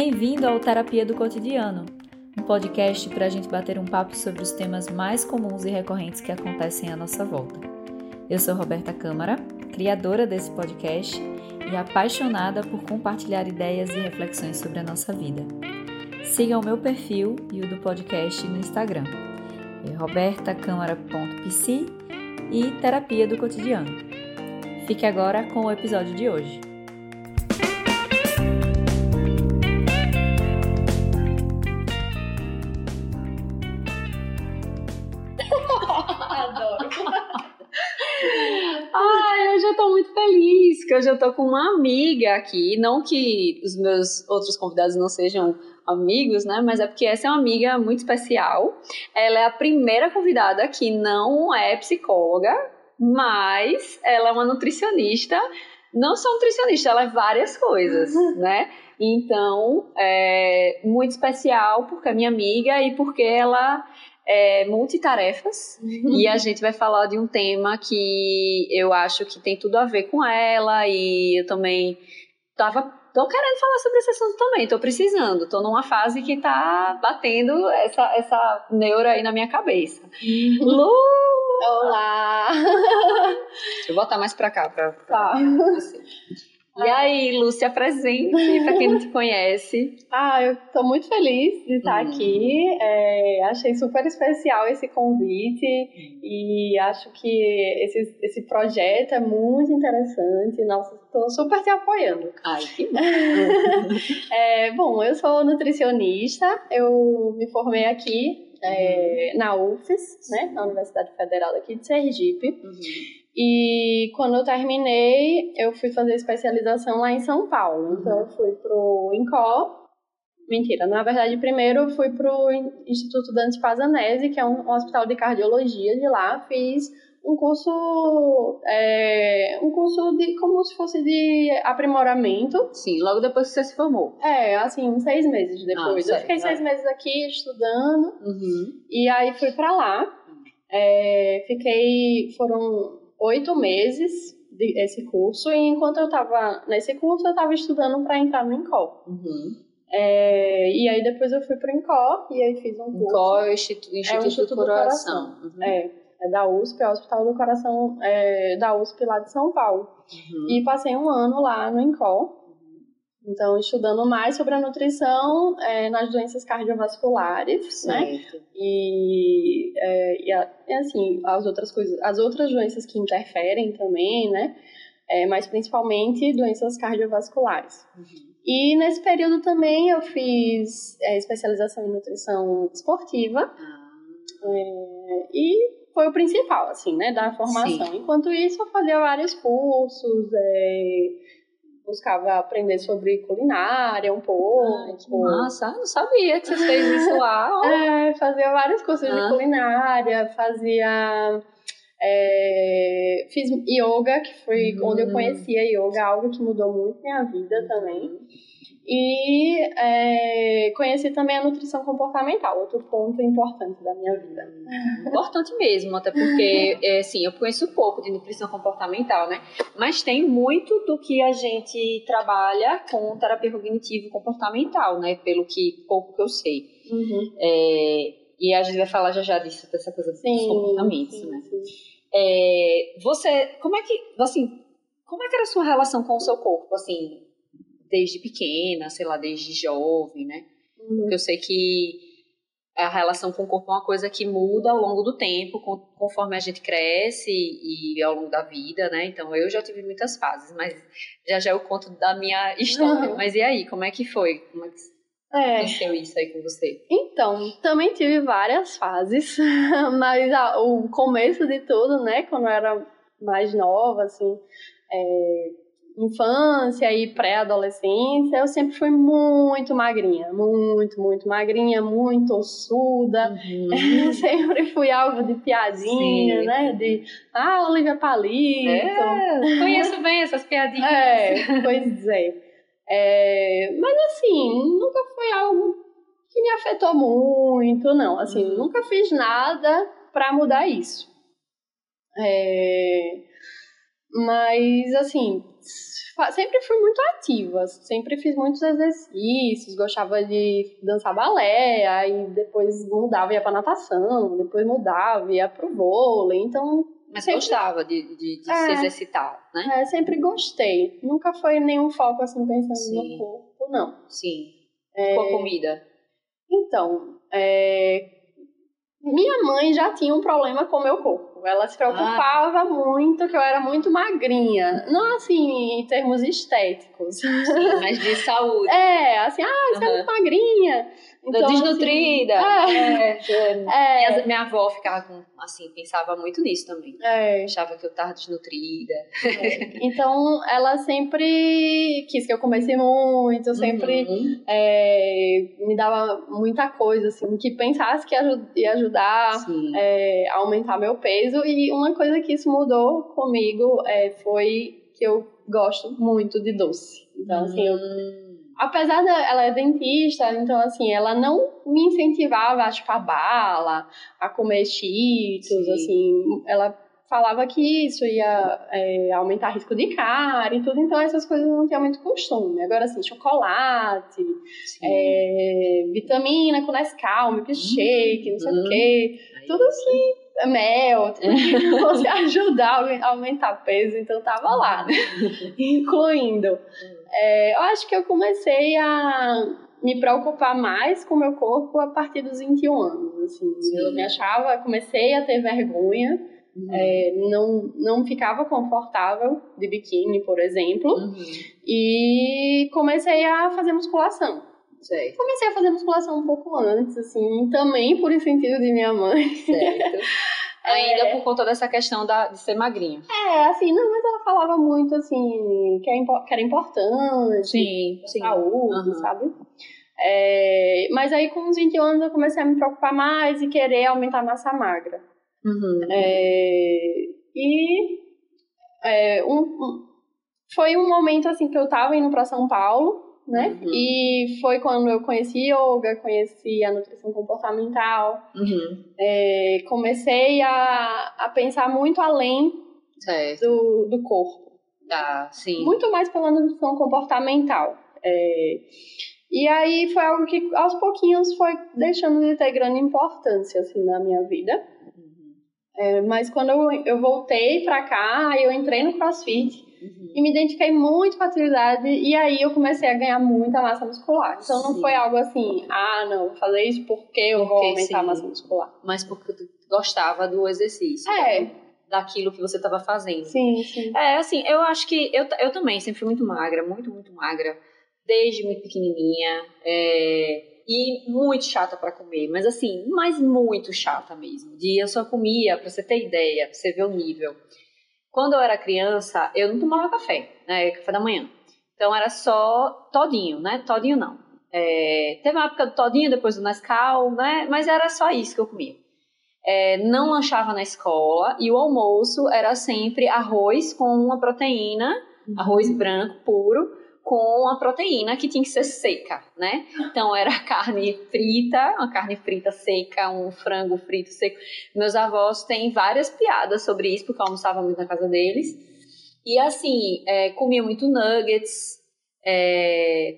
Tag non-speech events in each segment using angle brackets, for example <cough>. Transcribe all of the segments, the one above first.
Bem-vindo ao Terapia do Cotidiano, um podcast para a gente bater um papo sobre os temas mais comuns e recorrentes que acontecem à nossa volta. Eu sou Roberta Câmara, criadora desse podcast e apaixonada por compartilhar ideias e reflexões sobre a nossa vida. Siga o meu perfil e o do podcast no Instagram, é e Terapia do Cotidiano. Fique agora com o episódio de hoje. Hoje eu tô com uma amiga aqui. Não que os meus outros convidados não sejam amigos, né? Mas é porque essa é uma amiga muito especial. Ela é a primeira convidada que não é psicóloga, mas ela é uma nutricionista. Não só nutricionista, ela é várias coisas, <laughs> né? Então, é muito especial porque é minha amiga e porque ela é, multitarefas e a gente vai falar de um tema que eu acho que tem tudo a ver com ela e eu também tava tô querendo falar sobre esse assunto também, tô precisando, tô numa fase que tá batendo essa, essa neura aí na minha cabeça. Lu! Olá! Deixa eu botar mais pra cá, pra, pra Tá. você. E aí, Lúcia, presente, pra quem não te conhece. <laughs> Ah, eu tô muito feliz de estar Hum. aqui. É, achei super especial esse convite e acho que esse, esse projeto é muito interessante. Nossa, tô super te apoiando. Ai, que bom. <laughs> É, bom, eu sou nutricionista, eu me formei aqui é, na UFES, né, na Universidade Federal aqui de Sergipe. E quando eu terminei, eu fui fazer especialização lá em São Paulo. Então eu fui pro INCO. Mentira, na verdade, primeiro eu fui pro In- Instituto Dante Pazanese, que é um, um hospital de cardiologia de lá. Fiz um curso, é, um curso de como se fosse de aprimoramento. Sim, logo depois que você se formou. É, assim, seis meses depois. Ah, eu fiquei seis meses aqui estudando. Uhum. E aí fui pra lá. É, fiquei. Foram oito meses de, esse curso. E enquanto eu tava nesse curso, eu tava estudando pra entrar no INCO. Uhum. É, e aí depois eu fui pro INCO e aí fiz um curso. Qual é o Instituto, Instituto, Instituto do do Coração? Uhum. É, é da USP, é o Hospital do Coração é, da USP lá de São Paulo. Uhum. E passei um ano lá no INCO. Então, estudando mais sobre a nutrição é, nas doenças cardiovasculares, né? Certo. e, é, e, a- assim as outras coisas as outras doenças que interferem também né é, mas principalmente doenças cardiovasculares e nesse período também eu fiz é, especialização em nutrição esportiva é, e foi o principal assim né da formação Sim. enquanto isso eu fazia vários cursos é, buscava aprender sobre culinária um pouco Ai, que massa, não sabia que você fez isso lá. <laughs> É, fazia vários cursos Ah. de culinária, fazia. é, fiz yoga, que foi Hum. onde eu conhecia yoga, algo que mudou muito minha vida também. E é, conheci também a nutrição comportamental, outro ponto importante da minha vida. Importante mesmo, até porque, <laughs> é, assim, eu conheço pouco de nutrição comportamental, né? Mas tem muito do que a gente trabalha com terapia cognitivo comportamental, né? Pelo que pouco que eu sei. É, e a gente vai falar já já disso, dessa coisa dos Sim, comportamentos, sim, né? sim. É, você, como é que, assim, como é que era a sua relação com o seu corpo, assim, desde pequena, sei lá, desde jovem, né? Uhum. Porque eu sei que a relação com o corpo é uma coisa que muda ao longo do tempo, con- conforme a gente cresce e ao longo da vida, né? Então eu já tive muitas fases, mas já já eu conto da minha <laughs> história. Uhum. Mas e aí, como é que foi? Como é que É, aconteceu isso aí com você? Então, também tive várias fases, <laughs> mas a- o começo de tudo, né, quando eu era mais nova, assim, é, infância e pré-adolescência, eu sempre fui muito magrinha, muito, muito magrinha, muito ossuda. <laughs> Eu sempre fui alvo de piadinha, Sim. né, de, ah, Olivia Palito. É, conheço bem essas piadinhas. É, pois é. É, Mas assim, nunca foi algo que me afetou muito, não. Assim, Uhum. nunca fiz nada pra mudar isso. É, Mas assim, sempre fui muito ativa, sempre fiz muitos exercícios, gostava de dançar balé, aí depois mudava e ia pra natação, depois mudava e ia pro vôlei, então... Mas sempre... gostava de, de, de é, se exercitar, né? É, sempre gostei. Nunca foi nenhum foco, assim, pensando Sim. no corpo, não. Sim. É... Com a comida? Então, é... minha mãe já tinha um problema com o meu corpo. Ela se preocupava ah. muito que eu era muito magrinha. Não assim, em termos estéticos. Sim, mas de saúde. <laughs> É, assim, ah, você uhum. é muito magrinha. Então, desnutrida. Assim, é, é, é. Minha, minha avó ficava com, assim, pensava muito nisso também. É. Achava que eu tava desnutrida. É. Então, ela sempre quis que eu comesse muito, sempre uhum. é, me dava muita coisa, assim, que pensasse que ia ajudar a aumentar meu peso. E uma coisa que isso mudou comigo foi que eu gosto muito de doce. Então, assim, eu hum apesar de ela é dentista, então assim, ela não me incentivava a chupar bala, a comer cheetos, Sim. assim, ela falava que isso ia é, aumentar risco de cárie e tudo, então essas coisas não tinha muito costume. Agora, assim, chocolate, é, vitamina com Nescau, milkshake, não sei o quê, tudo que mel, <laughs> tudo fosse ajudar a aumentar peso, então tava lá, né? <laughs> Incluindo. É, eu acho que eu comecei a me preocupar mais com o meu corpo a partir dos 21 anos, assim. Sim. Eu me achava, comecei a ter vergonha, uhum. é, não, não ficava confortável de biquíni, por exemplo, uhum. e comecei a fazer musculação. Certo. Comecei a fazer musculação um pouco antes, assim, também por incentivo de minha mãe. Certo. <laughs> Ainda é... por conta dessa questão da, de ser magrinha. É, assim, não, mas ela falava muito, assim, que, é, que era importante, sim, sim. saúde, uhum. sabe? É, mas aí, com uns 21 anos, eu comecei a me preocupar mais e querer aumentar a massa magra. Uhum. É, e é, um, um, foi um momento, assim, que eu tava indo para São Paulo, né? Uhum. E foi quando eu conheci yoga, conheci a nutrição comportamental, uhum. é, comecei a, a pensar muito além do, do corpo. Ah, sim. Muito mais pela nutrição comportamental. É, e aí foi algo que aos pouquinhos foi deixando de ter grande importância assim na minha vida. Uhum. É, mas quando eu, eu voltei pra cá, eu entrei no CrossFit Uhum. E me identifiquei muito com a atividade e aí eu comecei a ganhar muita massa muscular. Então não foi algo assim, ah, não, vou fazer isso porque eu porque, vou aumentar sim. a massa muscular. Mas porque tu gostava do exercício. É. Né? Daquilo que você estava fazendo. Sim, sim. É, assim, eu acho que eu, eu também sempre fui muito magra, muito, muito magra. Desde muito pequenininha. É, e muito chata para comer, mas assim, mas muito chata mesmo. De eu só comia, pra você ter ideia, pra você ver o nível. Quando eu era criança, eu não tomava café, né? Café da manhã. Então era só todinho, né? Todinho não. É, teve uma época do todinho, depois do Nescau, né? Mas era só isso que eu comia. É, não lanchava na escola e o almoço era sempre arroz com uma proteína, uhum. arroz branco puro, com a proteína que tinha que ser seca, né? Então era carne frita, uma carne frita seca, um frango frito seco. Meus avós têm várias piadas sobre isso, porque eu almoçava muito na casa deles. E assim, é, comia muito nuggets, é,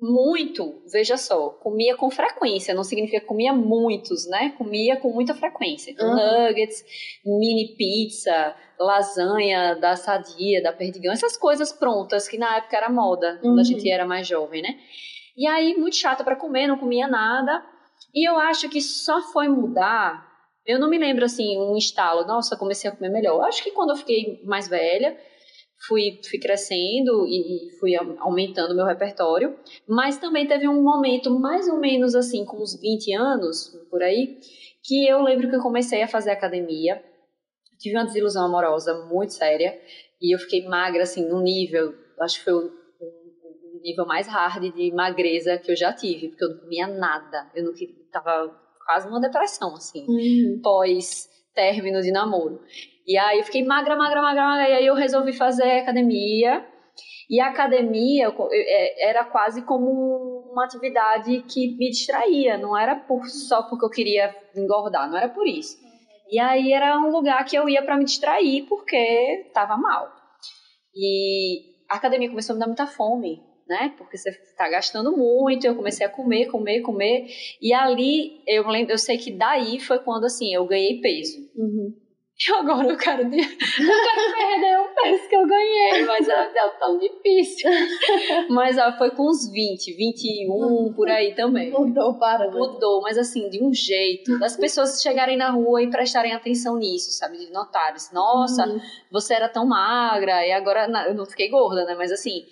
muito, veja só, comia com frequência, não significa que comia muitos, né? Comia com muita frequência. Então, uhum. Nuggets, mini pizza, lasanha da Sadia, da Perdigão, essas coisas prontas que na época era moda, quando uhum. a gente era mais jovem, né? E aí, muito chata para comer, não comia nada. E eu acho que só foi mudar. Eu não me lembro assim, um estalo, nossa, comecei a comer melhor. Eu acho que quando eu fiquei mais velha, fui, fui crescendo e, e fui aumentando meu repertório, mas também teve um momento mais ou menos assim, com uns 20 anos, por aí, que eu lembro que eu comecei a fazer academia, tive uma desilusão amorosa muito séria, e eu fiquei magra, assim, num nível, acho que foi o, o nível mais hard de magreza que eu já tive, porque eu não comia nada, eu não tava quase numa depressão, assim, uhum. pós término de namoro. E aí eu fiquei magra, magra, magra, magra. E aí eu resolvi fazer academia. E a academia é, era quase como uma atividade que me distraía. Não era por, só porque eu queria engordar, não era por isso. E aí era um lugar que eu ia para me distrair porque estava mal. E a academia começou a me dar muita fome, né? Porque você está gastando muito, eu comecei a comer, comer, comer. E ali, eu lembro, eu sei que daí foi quando, assim, eu ganhei peso. Uhum. <laughs> E agora eu quero, eu quero perder o peso que eu ganhei, mas é, é tão difícil. <laughs> Mas ó, foi com uns 20, 21, por aí também. Mudou para Mudou, mas assim, de um jeito. Das pessoas chegarem na rua e prestarem atenção nisso, sabe? De notarem, nossa, Uhum. você era tão magra, e agora, eu não fiquei gorda, né? Mas assim,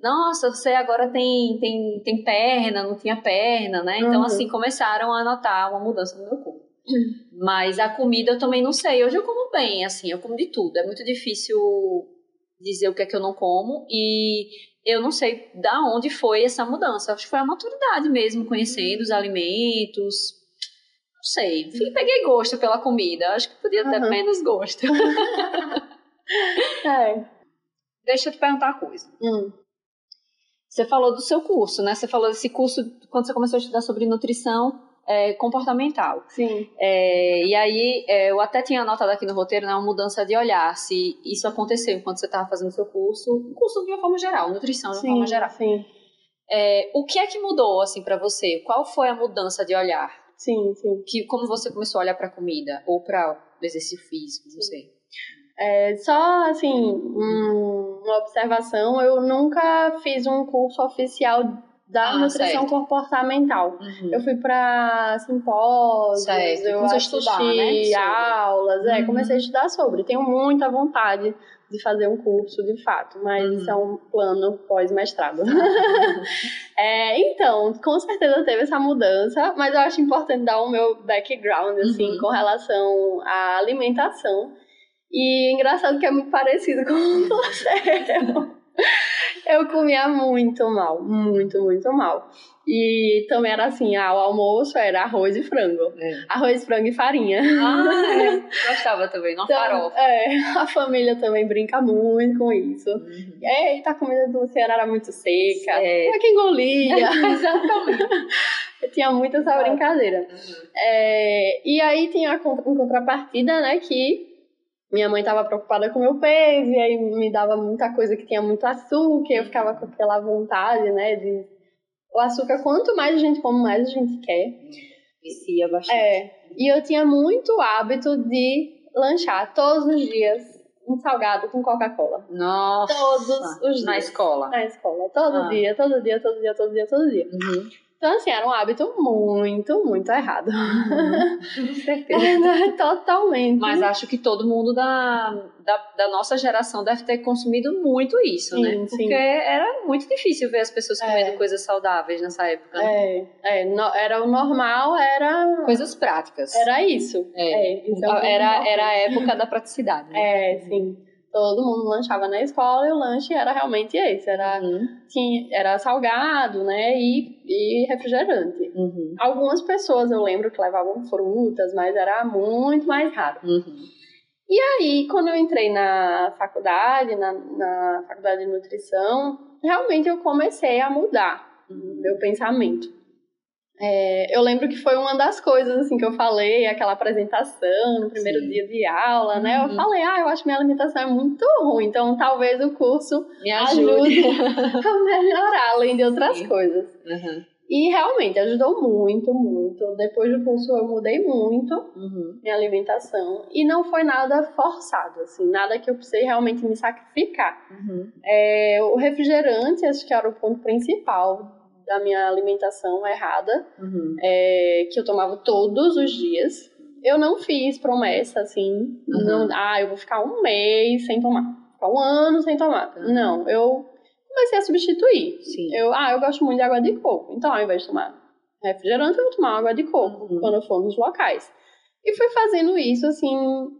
nossa, você agora tem, tem, tem perna, não tinha perna, né? Então, Uhum. assim, começaram a notar uma mudança no meu corpo. Mas a comida eu também não sei. Hoje eu como bem, assim, eu como de tudo. É muito difícil dizer o que é que eu não como e eu não sei da onde foi essa mudança. Acho que foi a maturidade mesmo, conhecendo os alimentos. Não sei. Enfim, peguei gosto pela comida. Acho que podia ter Uhum. menos gosto. <laughs> É. Deixa eu te perguntar uma coisa. Hum. Você falou do seu curso, né? Você falou desse curso quando você começou a estudar sobre nutrição é, comportamental. Sim. É, e aí, é, eu até tinha anotado aqui no roteiro, né, uma mudança de olhar, se isso aconteceu enquanto você estava fazendo seu curso, curso de uma forma geral, nutrição de uma Sim, forma geral. sim. É, o que é que mudou, assim, para você? Qual foi a mudança de olhar? Sim, sim. Que, como você começou a olhar para comida ou para o exercício físico, não sei. É, só, assim, um- uma observação, eu nunca fiz um curso oficial da Ah, nutrição certo. comportamental. Uhum. Eu fui pra simpósios, Certo, eu assisti estudar, né, aulas, é, Uhum. comecei a estudar sobre. Tenho muita vontade de fazer um curso, de fato, mas Uhum. isso é um plano pós-mestrado. <laughs> É, então, com certeza teve essa mudança, mas eu acho importante dar o meu background, assim, Uhum. com relação à alimentação. E engraçado que é muito parecido com <laughs> você. Eu comia muito mal, muito, muito mal. E também era assim, ah, o almoço era arroz e frango. É. Arroz, frango e farinha. Ah, <laughs> é. Gostava também, não Então, farofa. é, a família também brinca muito com isso. Uhum. Eita, a comida do Luciano era muito seca. É. Como é que engolia? <laughs> Exatamente. Tinha muito essa brincadeira. É, e aí tinha a contrapartida, né, que minha mãe tava preocupada com o meu peso, e aí me dava muita coisa que tinha muito açúcar, e eu ficava com aquela vontade, né, de... O açúcar, quanto mais a gente come, mais a gente quer. Vicia bastante. É, e eu tinha muito hábito de lanchar todos os dias um salgado com Coca-Cola. Nossa. Todos os Na dias. escola. Na escola, todo Ah. dia, todo dia, todo dia, todo dia, todo dia. Uhum. Então, assim, era um hábito muito, muito errado. <laughs> Com certeza. Totalmente. Mas acho que todo mundo da, da, da nossa geração deve ter consumido muito isso, Sim, né? sim. Porque era muito difícil ver as pessoas É. comendo coisas saudáveis nessa época. né? É, é, no- era o normal, era. Coisas práticas. Era isso. É. isso é um ponto era, era a época da praticidade. Né? É, sim. Todo mundo lanchava na escola e o lanche era realmente esse. Era, Uhum. tinha, era salgado, né? E, e refrigerante. Uhum. Algumas pessoas eu lembro que levavam frutas, mas era muito mais raro. Uhum. E aí, quando eu entrei na faculdade, na, na faculdade de nutrição, realmente eu comecei a mudar meu pensamento. É, eu lembro que foi uma das coisas assim que eu falei, aquela apresentação no primeiro Sim. dia de aula, né? Eu Uhum. falei, ah, eu acho que minha alimentação é muito ruim, então talvez o curso Me ajude ajude. <laughs> a melhorar, além de outras Sim. coisas. Uhum. E realmente ajudou muito, muito. Depois do curso eu mudei muito Uhum. minha alimentação e não foi nada forçado, assim, nada que eu precisei realmente me sacrificar. Uhum. É, o refrigerante, acho que era o ponto principal da minha alimentação errada, Uhum. é, que eu tomava todos os dias. Eu não fiz promessa, assim, Uhum. não, ah, eu vou ficar um mês sem tomar, ficar um ano sem tomar. Uhum. Não, eu comecei a substituir. Sim. Eu, ah, eu gosto muito de água de coco. Então, ao invés de tomar refrigerante, eu vou tomar água de coco Uhum. quando eu for nos locais. E fui fazendo isso, assim,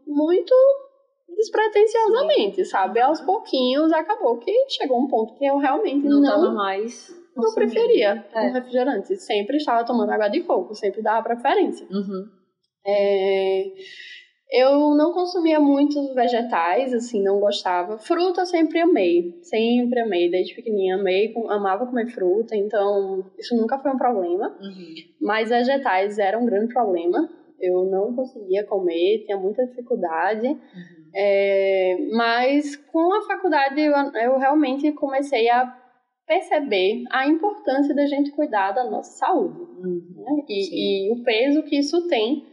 muito despretensiosamente, sabe? Aos pouquinhos, acabou que chegou um ponto que eu realmente Não, não, tava mais. Consumindo. preferia É. um refrigerante. Sempre estava tomando água de coco, sempre dava preferência. Uhum. É, Eu não consumia muitos vegetais, assim, não gostava. Fruta eu sempre amei, sempre amei, desde pequenininha amei, amava comer fruta, então isso nunca foi um problema. Uhum. Mas vegetais era um grande problema, eu não conseguia comer, tinha muita dificuldade. Uhum. É, mas com a faculdade eu, eu realmente comecei a perceber a importância da gente cuidar da nossa saúde Uhum. né? E, e o peso que isso tem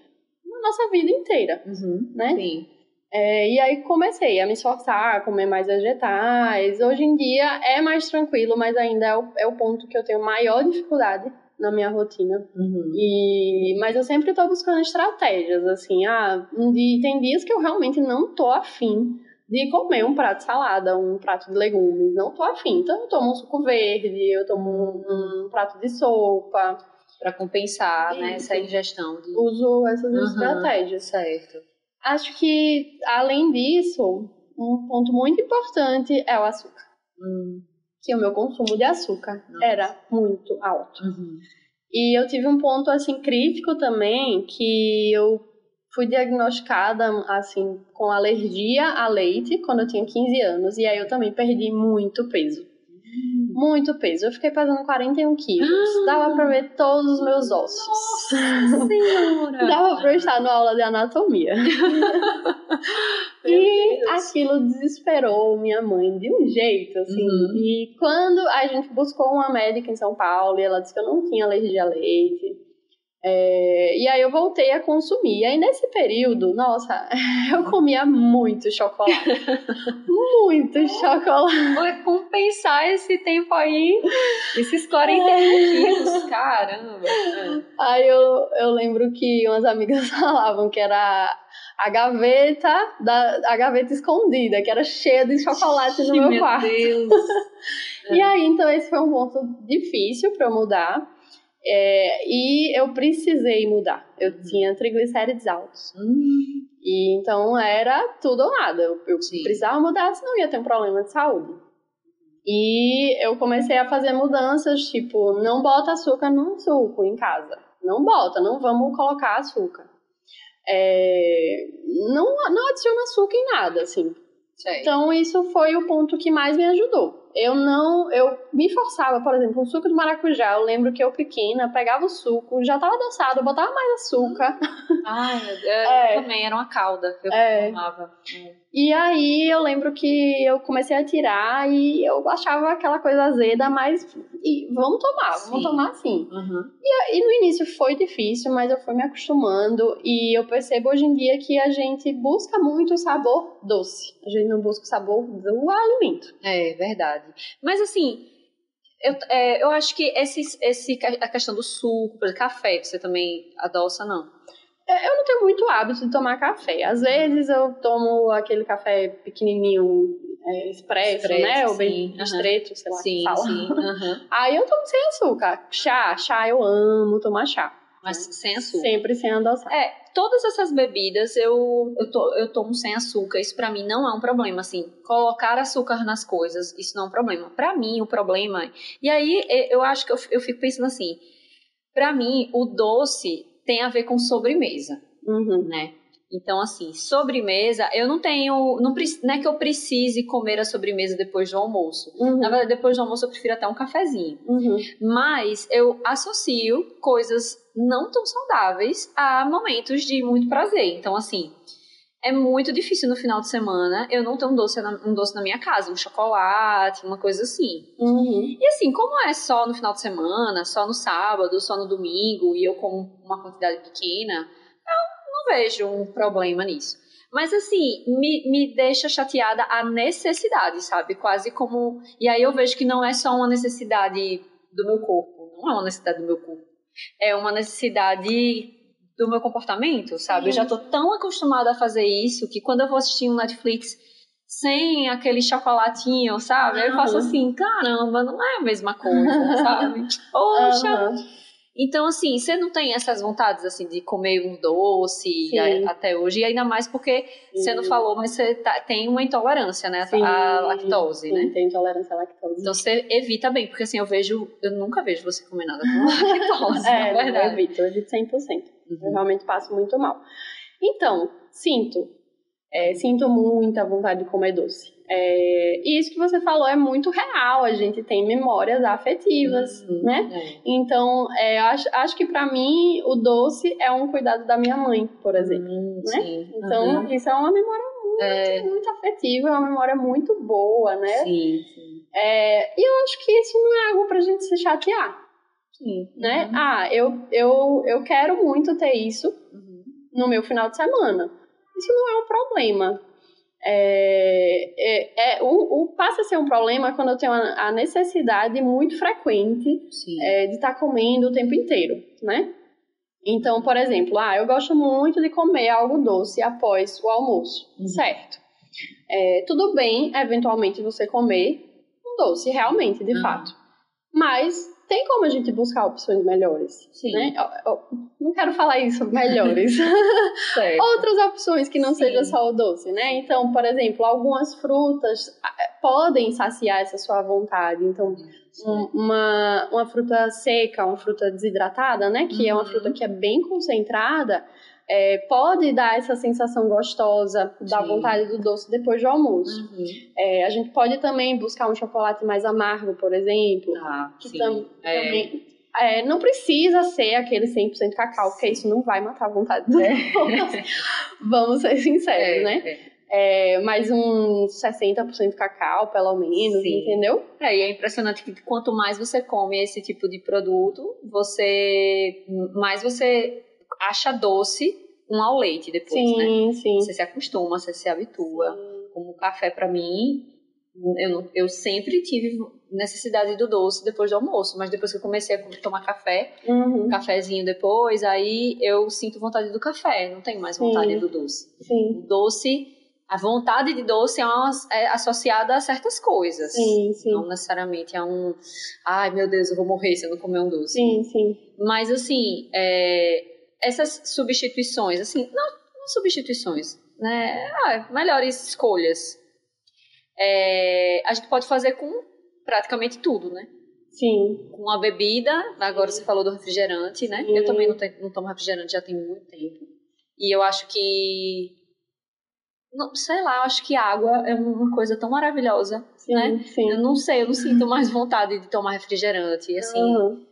na nossa vida inteira, Uhum. né? Sim. É, e aí comecei a me esforçar, a comer mais vegetais. Hoje em dia é mais tranquilo, mas ainda é o, é o ponto que eu tenho maior dificuldade na minha rotina. Uhum. E, mas eu sempre tô buscando estratégias, assim, ah, um dia, tem dias que eu realmente não tô afim de comer um prato de salada, um prato de legumes, não tô afim. Então eu tomo um suco verde, eu tomo um, um prato de sopa, Pra compensar, né, Isso. essa ingestão de... uso essas Uhum. estratégias. Certo. Acho que, além disso, um ponto muito importante é o açúcar. Hum. Que o meu consumo de açúcar Nossa. era muito alto. Uhum. E eu tive um ponto, assim, crítico também, que eu fui diagnosticada, assim, com alergia a leite quando eu tinha 15 anos. E aí eu também perdi muito peso. Muito peso. Eu fiquei pesando 41 quilos. Dava pra ver todos os meus ossos. <laughs> Senhora! Dava pra eu estar na aula de anatomia. <laughs> e aquilo desesperou minha mãe de um jeito, assim. Uhum. E quando a gente buscou uma médica em São Paulo e ela disse que eu não tinha alergia a leite. É, e aí eu voltei a consumir. E aí nesse período, nossa, <laughs> eu comia muito chocolate. muito <laughs> chocolate. Vou compensar esse tempo aí, esses 41 quilos, caramba. É. Aí eu, eu lembro que umas amigas <laughs> falavam que era a gaveta da a gaveta escondida, que era cheia de chocolate no meu, Meu quarto. Deus. E aí, então, esse foi um ponto difícil para eu mudar. É, e eu precisei mudar. Eu tinha triglicérides altos. Hum, E então era tudo ou nada. Eu, eu precisava mudar, senão ia ter um problema de saúde. E eu comecei a fazer mudanças, tipo, não bota açúcar no suco em casa. Não bota, não vamos colocar açúcar. É, não, não adiciona açúcar em nada, assim. sei. Então isso foi o ponto que mais me ajudou. Eu não, eu me forçava, por exemplo, um suco de maracujá. Eu lembro que eu pequena pegava o suco, já tava adoçado, eu botava mais açúcar. <laughs> Ai, meu Deus. É. Eu também era uma calda. Eu É. amava. E aí eu lembro que eu comecei a tirar e eu achava aquela coisa azeda, mas e vamos tomar, vamos Sim. tomar sim. Uhum. E no início foi difícil, mas eu fui me acostumando e eu percebo hoje em dia que a gente busca muito o sabor doce. A gente não busca o sabor do alimento. É verdade. Mas assim, eu, é, eu acho que esse, esse, a questão do suco, por exemplo, café, você também adoça, não? É, Eu não tenho muito hábito de tomar café. Às vezes eu tomo aquele café pequenininho, é, expresso, né? Ou bem aham. estreito, sei lá. que Sim, sim. aham. <laughs> Aí eu tomo sem açúcar. Chá, chá eu amo tomar chá. Mas sem açúcar. Sempre sem adoçar. É, todas essas bebidas eu, eu, to, eu tomo sem açúcar. Isso pra mim não é um problema. Assim, colocar açúcar nas coisas, isso não é um problema. Pra mim, o problema. E aí eu acho que eu, eu fico pensando assim: pra mim, o doce tem a ver com sobremesa, Uhum. né? Então, assim, sobremesa, eu não tenho. Não, não é que eu precise comer a sobremesa depois do almoço. Uhum. Na verdade, depois do almoço eu prefiro até um cafezinho. Uhum. Mas eu associo coisas não tão saudáveis a momentos de muito prazer. Então, assim, é muito difícil no final de semana eu não ter um doce na, um doce na minha casa, um chocolate, uma coisa assim. Uhum. E assim, como é só no final de semana, só no sábado, só no domingo, e eu como uma quantidade pequena, não vejo um problema nisso. Mas assim, me, me deixa chateada a necessidade, sabe? Quase como. E aí eu vejo que não é só uma necessidade do meu corpo, não é uma necessidade do meu corpo. É uma necessidade do meu comportamento, sabe? Eu já tô tão acostumada a fazer isso que quando eu vou assistir um Netflix sem aquele chocolatinho, sabe? Aí eu faço assim, caramba, não é a mesma coisa, <laughs> sabe? Poxa! Aham. Então, assim, você não tem essas vontades, assim, de comer um doce Sim. a- até hoje, e ainda mais porque você não Sim. falou, mas você tá- tem uma intolerância, né? Sim. A lactose, Sim, né? Tem intolerância à lactose. Então você evita bem, porque assim, eu vejo, eu nunca vejo você comer nada com <laughs> lactose, é, na não, eu verdade. evito, eu evito 100%. Eu Uhum. realmente passo muito mal. Então, sinto. é, sinto muita vontade de comer doce. É, e isso que você falou é muito real. A gente tem memórias afetivas, Uhum. né? É. Então, é, acho, acho que pra mim o doce é um cuidado da minha mãe, por exemplo. Hum, né? sim. Então, Uhum. isso é uma memória muito, é... muito afetiva, é uma memória muito boa, né? Sim, sim. É, e eu acho que isso não é algo pra gente se chatear. Sim. Né? Uhum. Ah, eu, eu, eu quero muito ter isso uhum. no meu final de semana. Isso não é um problema. É, é, é, o, o, passa a ser um problema quando eu tenho a, a necessidade muito frequente é, de estar tá comendo o tempo inteiro, né? Então, por exemplo, ah, eu gosto muito de comer algo doce após o almoço, uhum. certo? É, tudo bem, eventualmente, você comer um doce, realmente, de uhum. fato. Mas tem como a gente buscar opções melhores. Sim. Né? Eu, eu não quero falar isso, melhores. <laughs> Outras opções que não Sim. seja só o doce, né? Então, por exemplo, algumas frutas podem saciar essa sua vontade. Então, um, uma, uma fruta seca, uma fruta desidratada, né? Que uhum. é uma uhum. fruta que é bem concentrada, é, pode dar essa sensação gostosa, da vontade do doce depois do almoço. Uhum. É, a gente pode também buscar um chocolate mais amargo, por exemplo. Ah, que tam é. também. É, não precisa ser aquele 100% cacau, porque isso não vai matar a vontade do é. <laughs> Vamos ser sinceros, é, né? É, mais uns 60% cacau, pelo menos, Sim. entendeu? É, e é impressionante que quanto mais você come esse tipo de produto, você mais você acha doce um ao leite depois, sim, né? Sim, sim. Você se acostuma, você se habitua. Sim. Como café para mim, eu, eu sempre tive necessidade do doce depois do almoço, mas depois que eu comecei a tomar café, uhum. um cafezinho depois, aí eu sinto vontade do café, não tenho mais vontade sim. do doce. Sim. O doce, a vontade de doce é, uma, é, associada a certas coisas. Sim, sim. Não necessariamente a um, ai meu Deus, eu vou morrer se eu não comer um doce. Sim, sim. Mas assim, é, essas substituições, assim, não, não substituições, né? Ah, melhores escolhas. É, a gente pode fazer com praticamente tudo, né? Sim. Com a bebida, agora você falou do refrigerante, né? Sim. Eu também não, tenho, não tomo refrigerante já tem muito tempo. E eu acho que. Não, sei lá, eu acho que água é uma coisa tão maravilhosa, sim, né? Sim. Eu não sei, eu não sinto mais vontade de tomar refrigerante, assim. Uhum.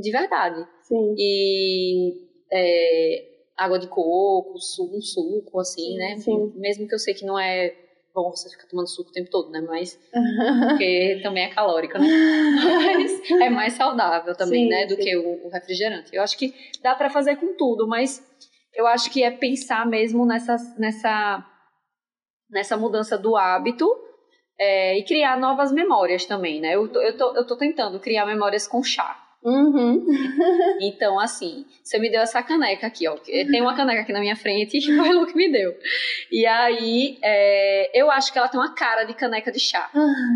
De verdade. Sim. E é, água de coco, suco, um suco, assim, sim, né? Sim. Mesmo que eu sei que não é bom você ficar tomando suco o tempo todo, né? Mas <laughs> porque também é calórico, né? <laughs> Mas é mais saudável também, sim, né? Do que o, o, refrigerante. Eu acho que dá para fazer com tudo, mas eu acho que é pensar mesmo nessa, nessa, nessa mudança do hábito é, e criar novas memórias também, né? Eu tô, eu, tô, eu tô tentando criar memórias com chá. Uhum. <laughs> Então, assim, você me deu essa caneca aqui, ó. Tem uma caneca aqui na minha frente que <laughs> foi o que me deu. E aí, é, eu acho que ela tem uma cara de caneca de chá.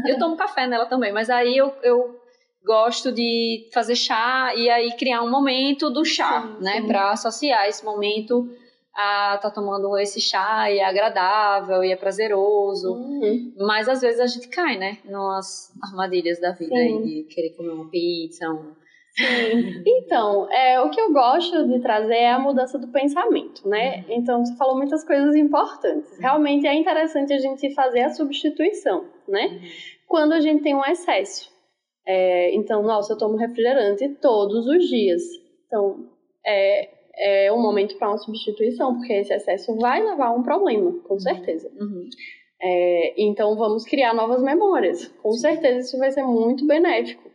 Eu tomo café nela também, mas aí eu, eu gosto de fazer chá e aí criar um momento do chá, sim, né? Sim. Pra associar esse momento a tá tomando esse chá e é agradável e é prazeroso. Uhum. Mas às vezes a gente cai, né? Nas armadilhas da vida aí de querer comer uma pizza, um Sim. Então, é, o que eu gosto de trazer é a mudança do pensamento, né? Então, você falou muitas coisas importantes. Realmente é interessante a gente fazer a substituição, né? Quando a gente tem um excesso. É, então, nossa, eu tomo refrigerante todos os dias. Então, é, é um momento para uma substituição, porque esse excesso vai levar a um problema, com uhum. certeza. Uhum. É, então, vamos criar novas memórias. Com certeza, isso vai ser muito benéfico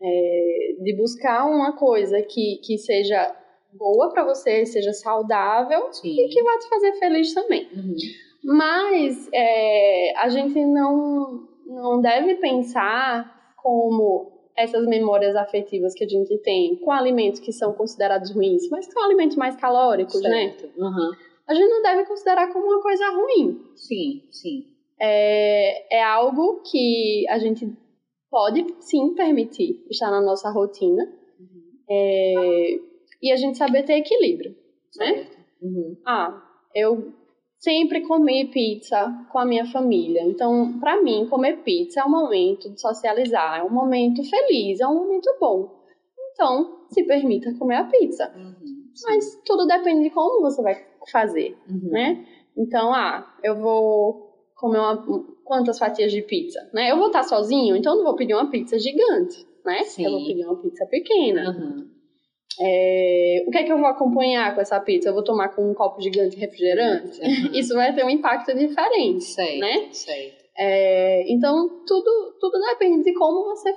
é, de buscar uma coisa que, que seja boa para você, seja saudável Sim. e que vai te fazer feliz também. Uhum. Mas é, a gente não, não deve pensar como essas memórias afetivas que a gente tem com alimentos que são considerados ruins, mas que são alimentos mais calóricos, né? certo. né? Uhum. A gente não deve considerar como uma coisa ruim. Sim, sim. É, é algo que a gente pode sim permitir estar na nossa rotina uhum. é, e a gente saber ter equilíbrio, né? Uhum. Ah, eu sempre comi pizza com a minha família, então para mim comer pizza é um momento de socializar, é um momento feliz, é um momento bom. Então se permita comer a pizza, uhum. mas tudo depende de como você vai fazer, uhum. né? Então, ah, eu vou comer uma, quantas fatias de pizza, né? Eu vou estar sozinho, então eu não vou pedir uma pizza gigante, né? Sim. Eu vou pedir uma pizza pequena. Uhum. É, o que é que eu vou acompanhar com essa pizza? Eu vou tomar com um copo gigante de refrigerante? Uhum. Isso vai ter um impacto diferente, Sei, né? sei. É, então, tudo, tudo depende de como você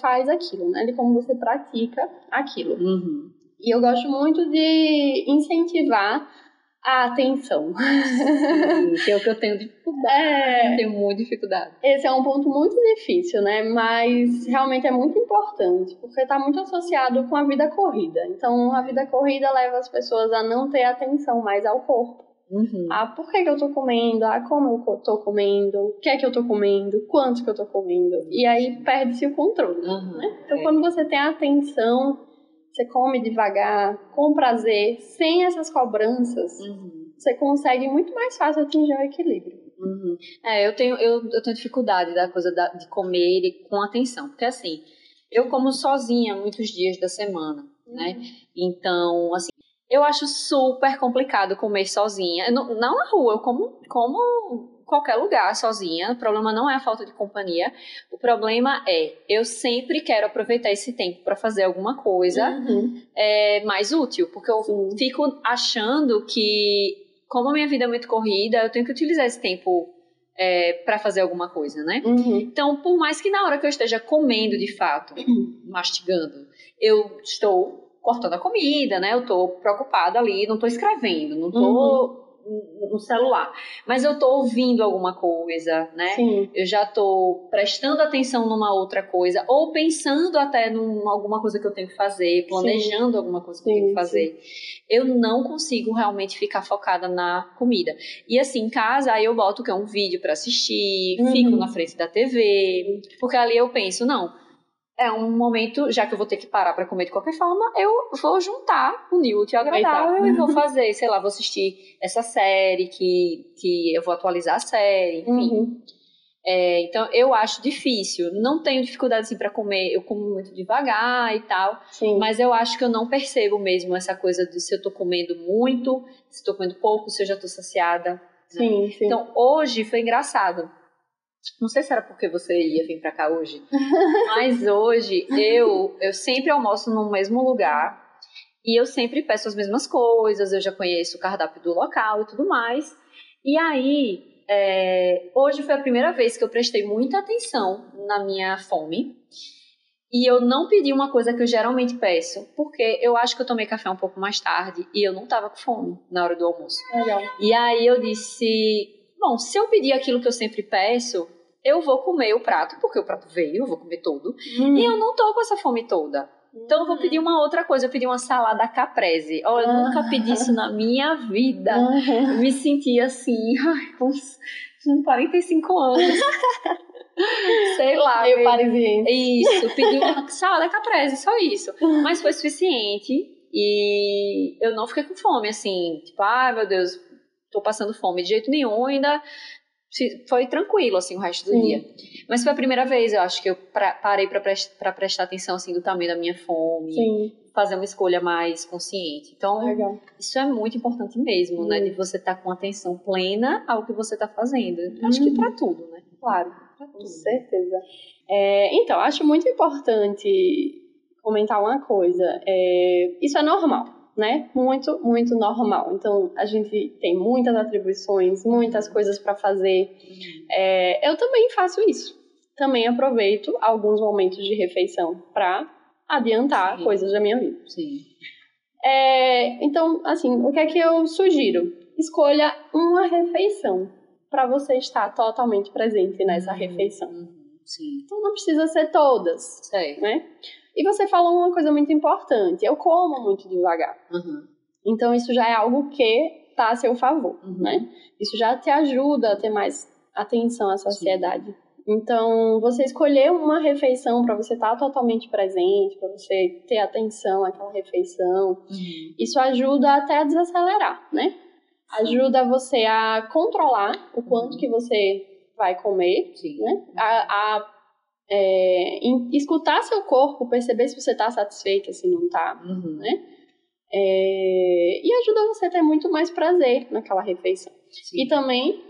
faz aquilo, né? De como você pratica aquilo. Uhum. E eu gosto muito de incentivar a atenção. que é o que eu tenho dificuldade. É, Eu tenho muita dificuldade. esse é um ponto muito difícil, né? Mas realmente é muito importante, porque está muito associado com a vida corrida. Então, a vida corrida leva as pessoas a não ter atenção mais ao corpo. Uhum. Ah, por que, que eu tô comendo? Ah, como eu tô comendo? O que é que eu tô comendo? Quanto que eu tô comendo? E aí perde-se o controle. Uhum. né? Então, É. quando você tem atenção, você come devagar, com prazer, sem essas cobranças, Uhum. você consegue muito mais fácil atingir o equilíbrio. Uhum. É, eu tenho, eu, eu tenho dificuldade da coisa da- de comer ele com atenção. Porque assim, eu como sozinha muitos dias da semana, né? Então, assim, eu acho super complicado comer sozinha. Não, não na rua, eu como, como qualquer lugar sozinha. O problema não é a falta de companhia. O problema é, eu sempre quero aproveitar esse tempo para fazer alguma coisa Uhum. é, mais útil. Porque eu Sim. fico achando que, como a minha vida é muito corrida, eu tenho que utilizar esse tempo é, para fazer alguma coisa, né? Uhum. Então, por mais que na hora que eu esteja comendo de fato, mastigando, eu estou cortando a comida, né? Eu estou preocupada ali, não estou escrevendo, não estou no celular, mas eu estou ouvindo alguma coisa, né? Sim. eu já estou prestando atenção numa outra coisa, ou pensando até em alguma coisa que eu tenho que fazer, planejando alguma coisa que eu Sim, tenho que fazer. Eu não consigo realmente ficar focada na comida. E assim, em casa, aí eu boto que é um vídeo para assistir, Uhum. fico na frente da TV, porque ali eu penso, não. É um momento, já que eu vou ter que parar para comer de qualquer forma, eu vou juntar o útil e o agradável e vou <laughs> fazer, sei lá, vou assistir essa série que, que eu vou atualizar a série, enfim. Uhum. É, então eu acho difícil. Não tenho dificuldade assim para comer, eu como muito devagar e tal, Sim. mas eu acho que eu não percebo mesmo essa coisa de se eu tô comendo muito, se eu tô comendo pouco, se eu já tô saciada. sim, sim. Então hoje foi engraçado. Não sei se era porque você ia vir pra cá hoje, <laughs> mas hoje eu eu sempre almoço no mesmo lugar e eu sempre peço as mesmas coisas, eu já conheço o cardápio do local e tudo mais. E aí, é, hoje foi a primeira vez que eu prestei muita atenção na minha fome. E eu não pedi uma coisa que eu geralmente peço, porque eu acho que eu tomei café um pouco mais tarde e eu não tava com fome na hora do almoço. Legal. E aí eu disse: bom, se eu pedir aquilo que eu sempre peço, eu vou comer o prato, porque o prato veio, eu vou comer todo. Uhum. E eu não tô com essa fome toda. Então eu vou pedir uma outra coisa, eu pedi uma salada caprese. Olha, eu Ah. nunca pedi isso na minha vida. Eu me senti assim, ai, com uns, com 45 anos. <laughs> Sei lá. Meio parisiense. Isso, pedi uma <laughs> salada caprese, só isso. Mas foi suficiente e eu não fiquei com fome, assim, tipo, ai meu Deus, tô passando fome de jeito nenhum, ainda foi tranquilo, assim, o resto do Sim. dia. Mas foi a primeira vez, eu acho, que eu pra- parei pra, pres- pra prestar atenção, assim, do tamanho da minha fome, Sim, fazer uma escolha mais consciente. Então, legal. isso é muito importante mesmo, né? Hum. De você estar com atenção plena ao que você tá fazendo. Acho que Uhum. pra tudo, né? Claro, Pra com tudo. certeza. É, então, acho muito importante comentar uma coisa. É, isso é normal, né? Muito, muito normal. Então, a gente tem muitas atribuições, muitas coisas para fazer. É, eu também faço isso. Também aproveito alguns momentos de refeição para adiantar Sim. coisas da minha vida. Sim. É, então, assim, o que é que eu sugiro? Escolha uma refeição para você estar totalmente presente nessa Uhum. refeição. Uhum. Sim. Então não precisa ser todas, Sei. né? E você falou uma coisa muito importante. Eu como muito devagar. Uhum. Então isso já é algo que está a seu favor, Uhum. né? Isso já te ajuda a ter mais atenção à sociedade. Então, você escolher uma refeição para você estar totalmente presente, para você ter atenção àquela refeição, Uhum. isso ajuda até a desacelerar, né? Ajuda você a controlar o quanto que você vai comer, Sim. né? A, a, é, escutar seu corpo, perceber se você está satisfeita, se não está, Uhum. né? É, e ajuda você a ter muito mais prazer naquela refeição. Sim. E também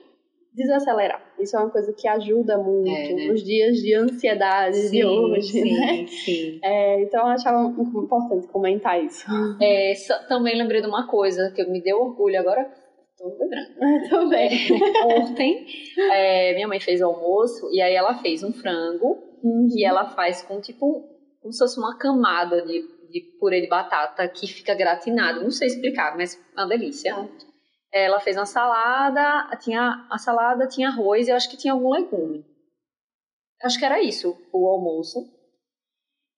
desacelerar. Isso é uma coisa que ajuda muito É, né? nos dias de ansiedade de hoje, sim, né? sim. É, então eu achava importante comentar isso. É, só- também lembrei de uma coisa que me deu orgulho agora. Lembrando. Também. <laughs> Ontem, é, minha mãe fez o almoço e aí ela fez um frango que ela faz com tipo como se fosse uma camada de, de purê de batata que fica gratinado. Não sei explicar, mas é uma delícia. Tá. Ela fez uma salada, tinha a salada, tinha arroz e eu acho que tinha algum legume. Acho que era isso, o almoço.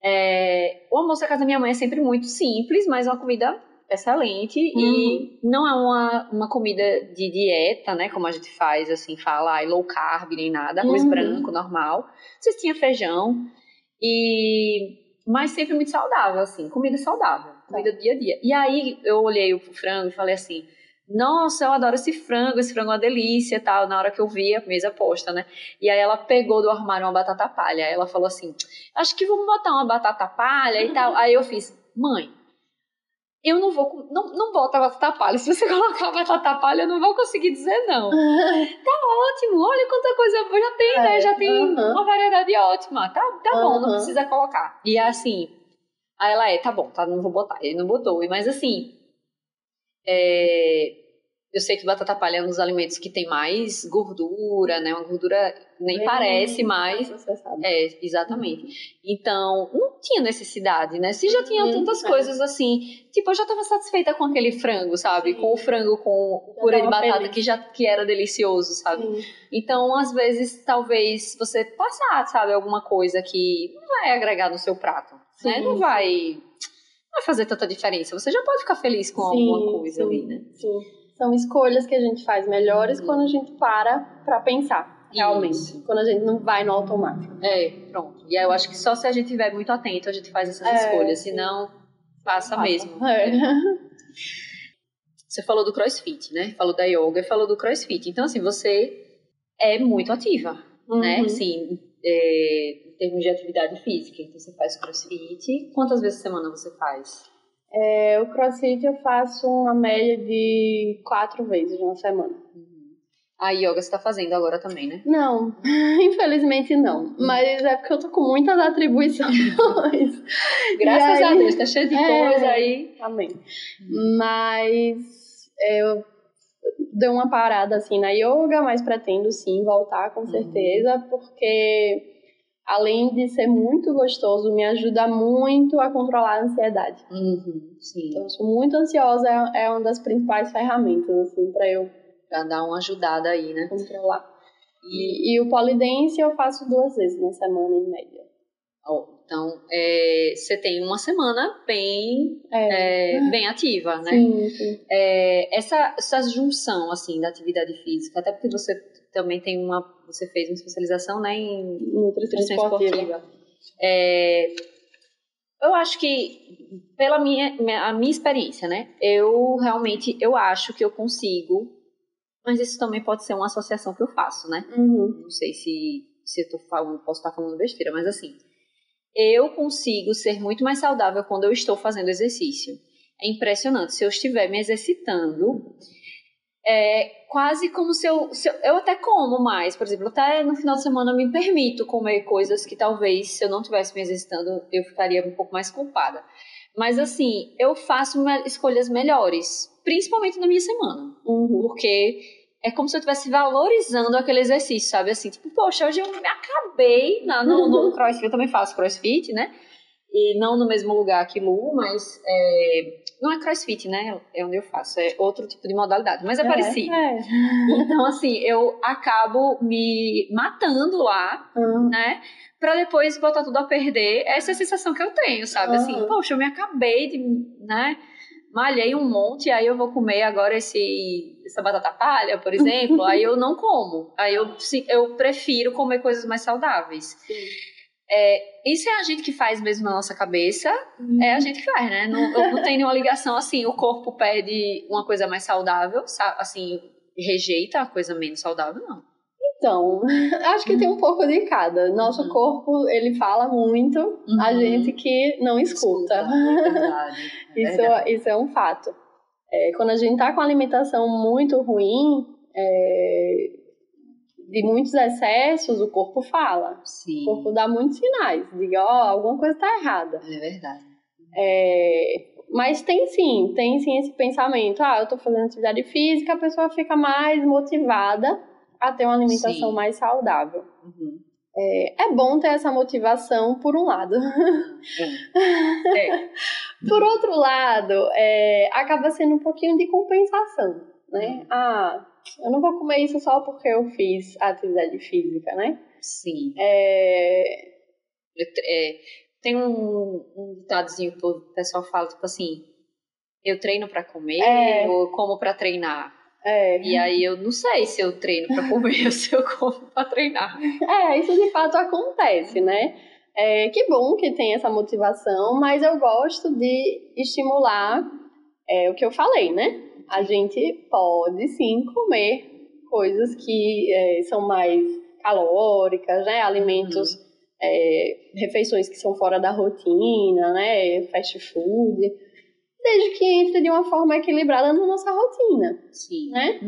É, o almoço da casa da minha mãe é sempre muito simples, mas é uma comida excelente e não é uma, uma comida de dieta, né, como a gente faz, assim, fala, ai, low carb nem nada, arroz Uhum. branco, normal. Vocês tinham feijão e... Mas sempre muito saudável, assim, comida saudável, comida do dia a dia. E aí eu olhei o frango e falei assim, nossa, eu adoro esse frango, esse frango é uma delícia e tal, na hora que eu vi a mesa posta, né? E aí ela pegou do armário uma batata palha, aí ela falou assim, acho que vamos botar uma batata palha e tal. Aí eu fiz, mãe, eu não vou, não, não bota batata palha, se você <laughs> colocar batata palha eu não vou conseguir dizer não. <laughs> Ótimo, olha quanta coisa boa, já tem, né? É, Já tem aham. uma variedade ótima, tá, tá bom, não precisa colocar. E assim, aí ela é, tá bom, tá, não vou botar. Ele não botou, mas assim, é, eu sei que batata palha é um dos alimentos que tem mais gordura, né? Uma gordura nem Bem parece mais. É, exatamente. Então, não tinha necessidade, né? Se já tinha Uhum, tantas é. coisas assim, tipo, eu já tava satisfeita com aquele frango, sabe? Sim. Com o frango com o purê de batata feliz. que já que era delicioso, sabe? Sim. Então, às vezes, talvez você passar, sabe, alguma coisa que não vai agregar no seu prato, né? Sim, Não sim. vai, não vai fazer tanta diferença. Você já pode ficar feliz com alguma coisa ali, né? Sim. São escolhas que a gente faz melhores Uhum. quando a gente para pra pensar, realmente. Isso. Quando a gente não vai no automático. É, pronto. E aí eu acho que só se a gente estiver muito atento a gente faz essas É, escolhas, senão passa mesmo. É. Você falou do crossfit, né? Falou da yoga e falou do crossfit. Então, assim, você é muito ativa, né? Uhum. Assim, é, em termos de atividade física. Então, você faz crossfit. Quantas vezes por semana você faz? É, o crossfit eu faço uma média de quatro vezes na semana. A yoga você tá fazendo agora também, né? Não, <laughs> infelizmente não. Mas é porque eu tô com muitas atribuições. <laughs> Graças E a aí- Deus, tá cheio de É. coisa aí. Amém. Mas eu dei uma parada assim na yoga, mas pretendo sim voltar com certeza, porque além de ser muito gostoso, me ajuda muito a controlar a ansiedade. Uhum, sim. Então, eu sou muito ansiosa, é é uma das principais ferramentas assim para eu Pra dar uma ajudada aí, né? controlar. E, e o polidense eu faço duas vezes na semana em média. Ó, então, é, você tem uma semana bem, É. é, bem ativa, né? Sim, sim. É, essa, essa junção, assim, da atividade física, até porque você também tem uma, você fez uma especialização, né, em Nutrição esportiva. esportiva. É, eu acho que, pela minha, minha- a minha experiência, né, eu realmente, eu acho que eu consigo, mas isso também pode ser uma associação que eu faço, né? Uhum. não sei se, se eu tô falando, posso estar falando besteira, mas assim, eu consigo ser muito mais saudável quando eu estou fazendo exercício. É impressionante. Se eu estiver me exercitando, é quase como se eu, se eu. Eu até como mais, por exemplo, até no final de semana eu me permito comer coisas que talvez, se eu não estivesse me exercitando, eu ficaria um pouco mais culpada. Mas assim, eu faço escolhas melhores, principalmente na minha semana Uhum. porque é como se eu estivesse valorizando aquele exercício, sabe? Assim, tipo, poxa, hoje eu me acabei na, no, no crossfit, eu também faço crossfit, né? E não no mesmo lugar que Lu, mas é, não é crossfit, né? É onde eu faço, é outro tipo de modalidade, mas é, parecido. É. Então, assim, eu acabo me matando lá, Uhum. né? Pra depois botar tudo a perder. Essa é a sensação que eu tenho, sabe? Assim, Aham. poxa, eu me acabei de, né? Malhei um monte, aí eu vou comer agora esse, essa batata palha, por exemplo, <laughs> aí eu não como. Aí eu, eu prefiro comer coisas mais saudáveis. É, isso é a gente que faz mesmo na nossa cabeça, é a gente que faz, né? Não, não tem nenhuma ligação assim, o corpo pede uma coisa mais saudável, sa- assim, rejeita a coisa menos saudável, não. Então, <laughs> acho que tem um pouco de cada. Nosso Uhum. corpo, ele fala muito, a Uhum. gente que não escuta. é verdade. <laughs> é Isso, verdade. isso é um fato. É, quando a gente tá com a alimentação muito ruim, é, de muitos excessos, o corpo fala. Sim. O corpo dá muitos sinais. Diga, ó, oh, alguma coisa tá errada. É verdade. É, mas tem sim, tem sim esse pensamento. Ah, eu tô fazendo atividade física, a pessoa fica mais motivada a ter uma alimentação Sim. mais saudável. Uhum. É, é bom ter essa motivação, por um lado. É. <laughs> Por outro lado, é, acaba sendo um pouquinho de compensação, né? Uhum. Ah, eu não vou comer isso só porque eu fiz atividade física, né? Sim. É, é, tem um, um ditadozinho que o pessoal fala, tipo assim, eu treino pra comer É. ou eu como pra treinar. é, E aí eu não sei se eu treino pra comer <laughs> ou se eu como pra treinar. é, isso de fato acontece, né? É, que bom que tem essa motivação, mas eu gosto de estimular é, o que eu falei, né? A gente pode sim comer coisas que é, são mais calóricas, né? Alimentos, é, refeições que são fora da rotina, né? Fast food, desde que entre de uma forma equilibrada na nossa rotina, Sim. né?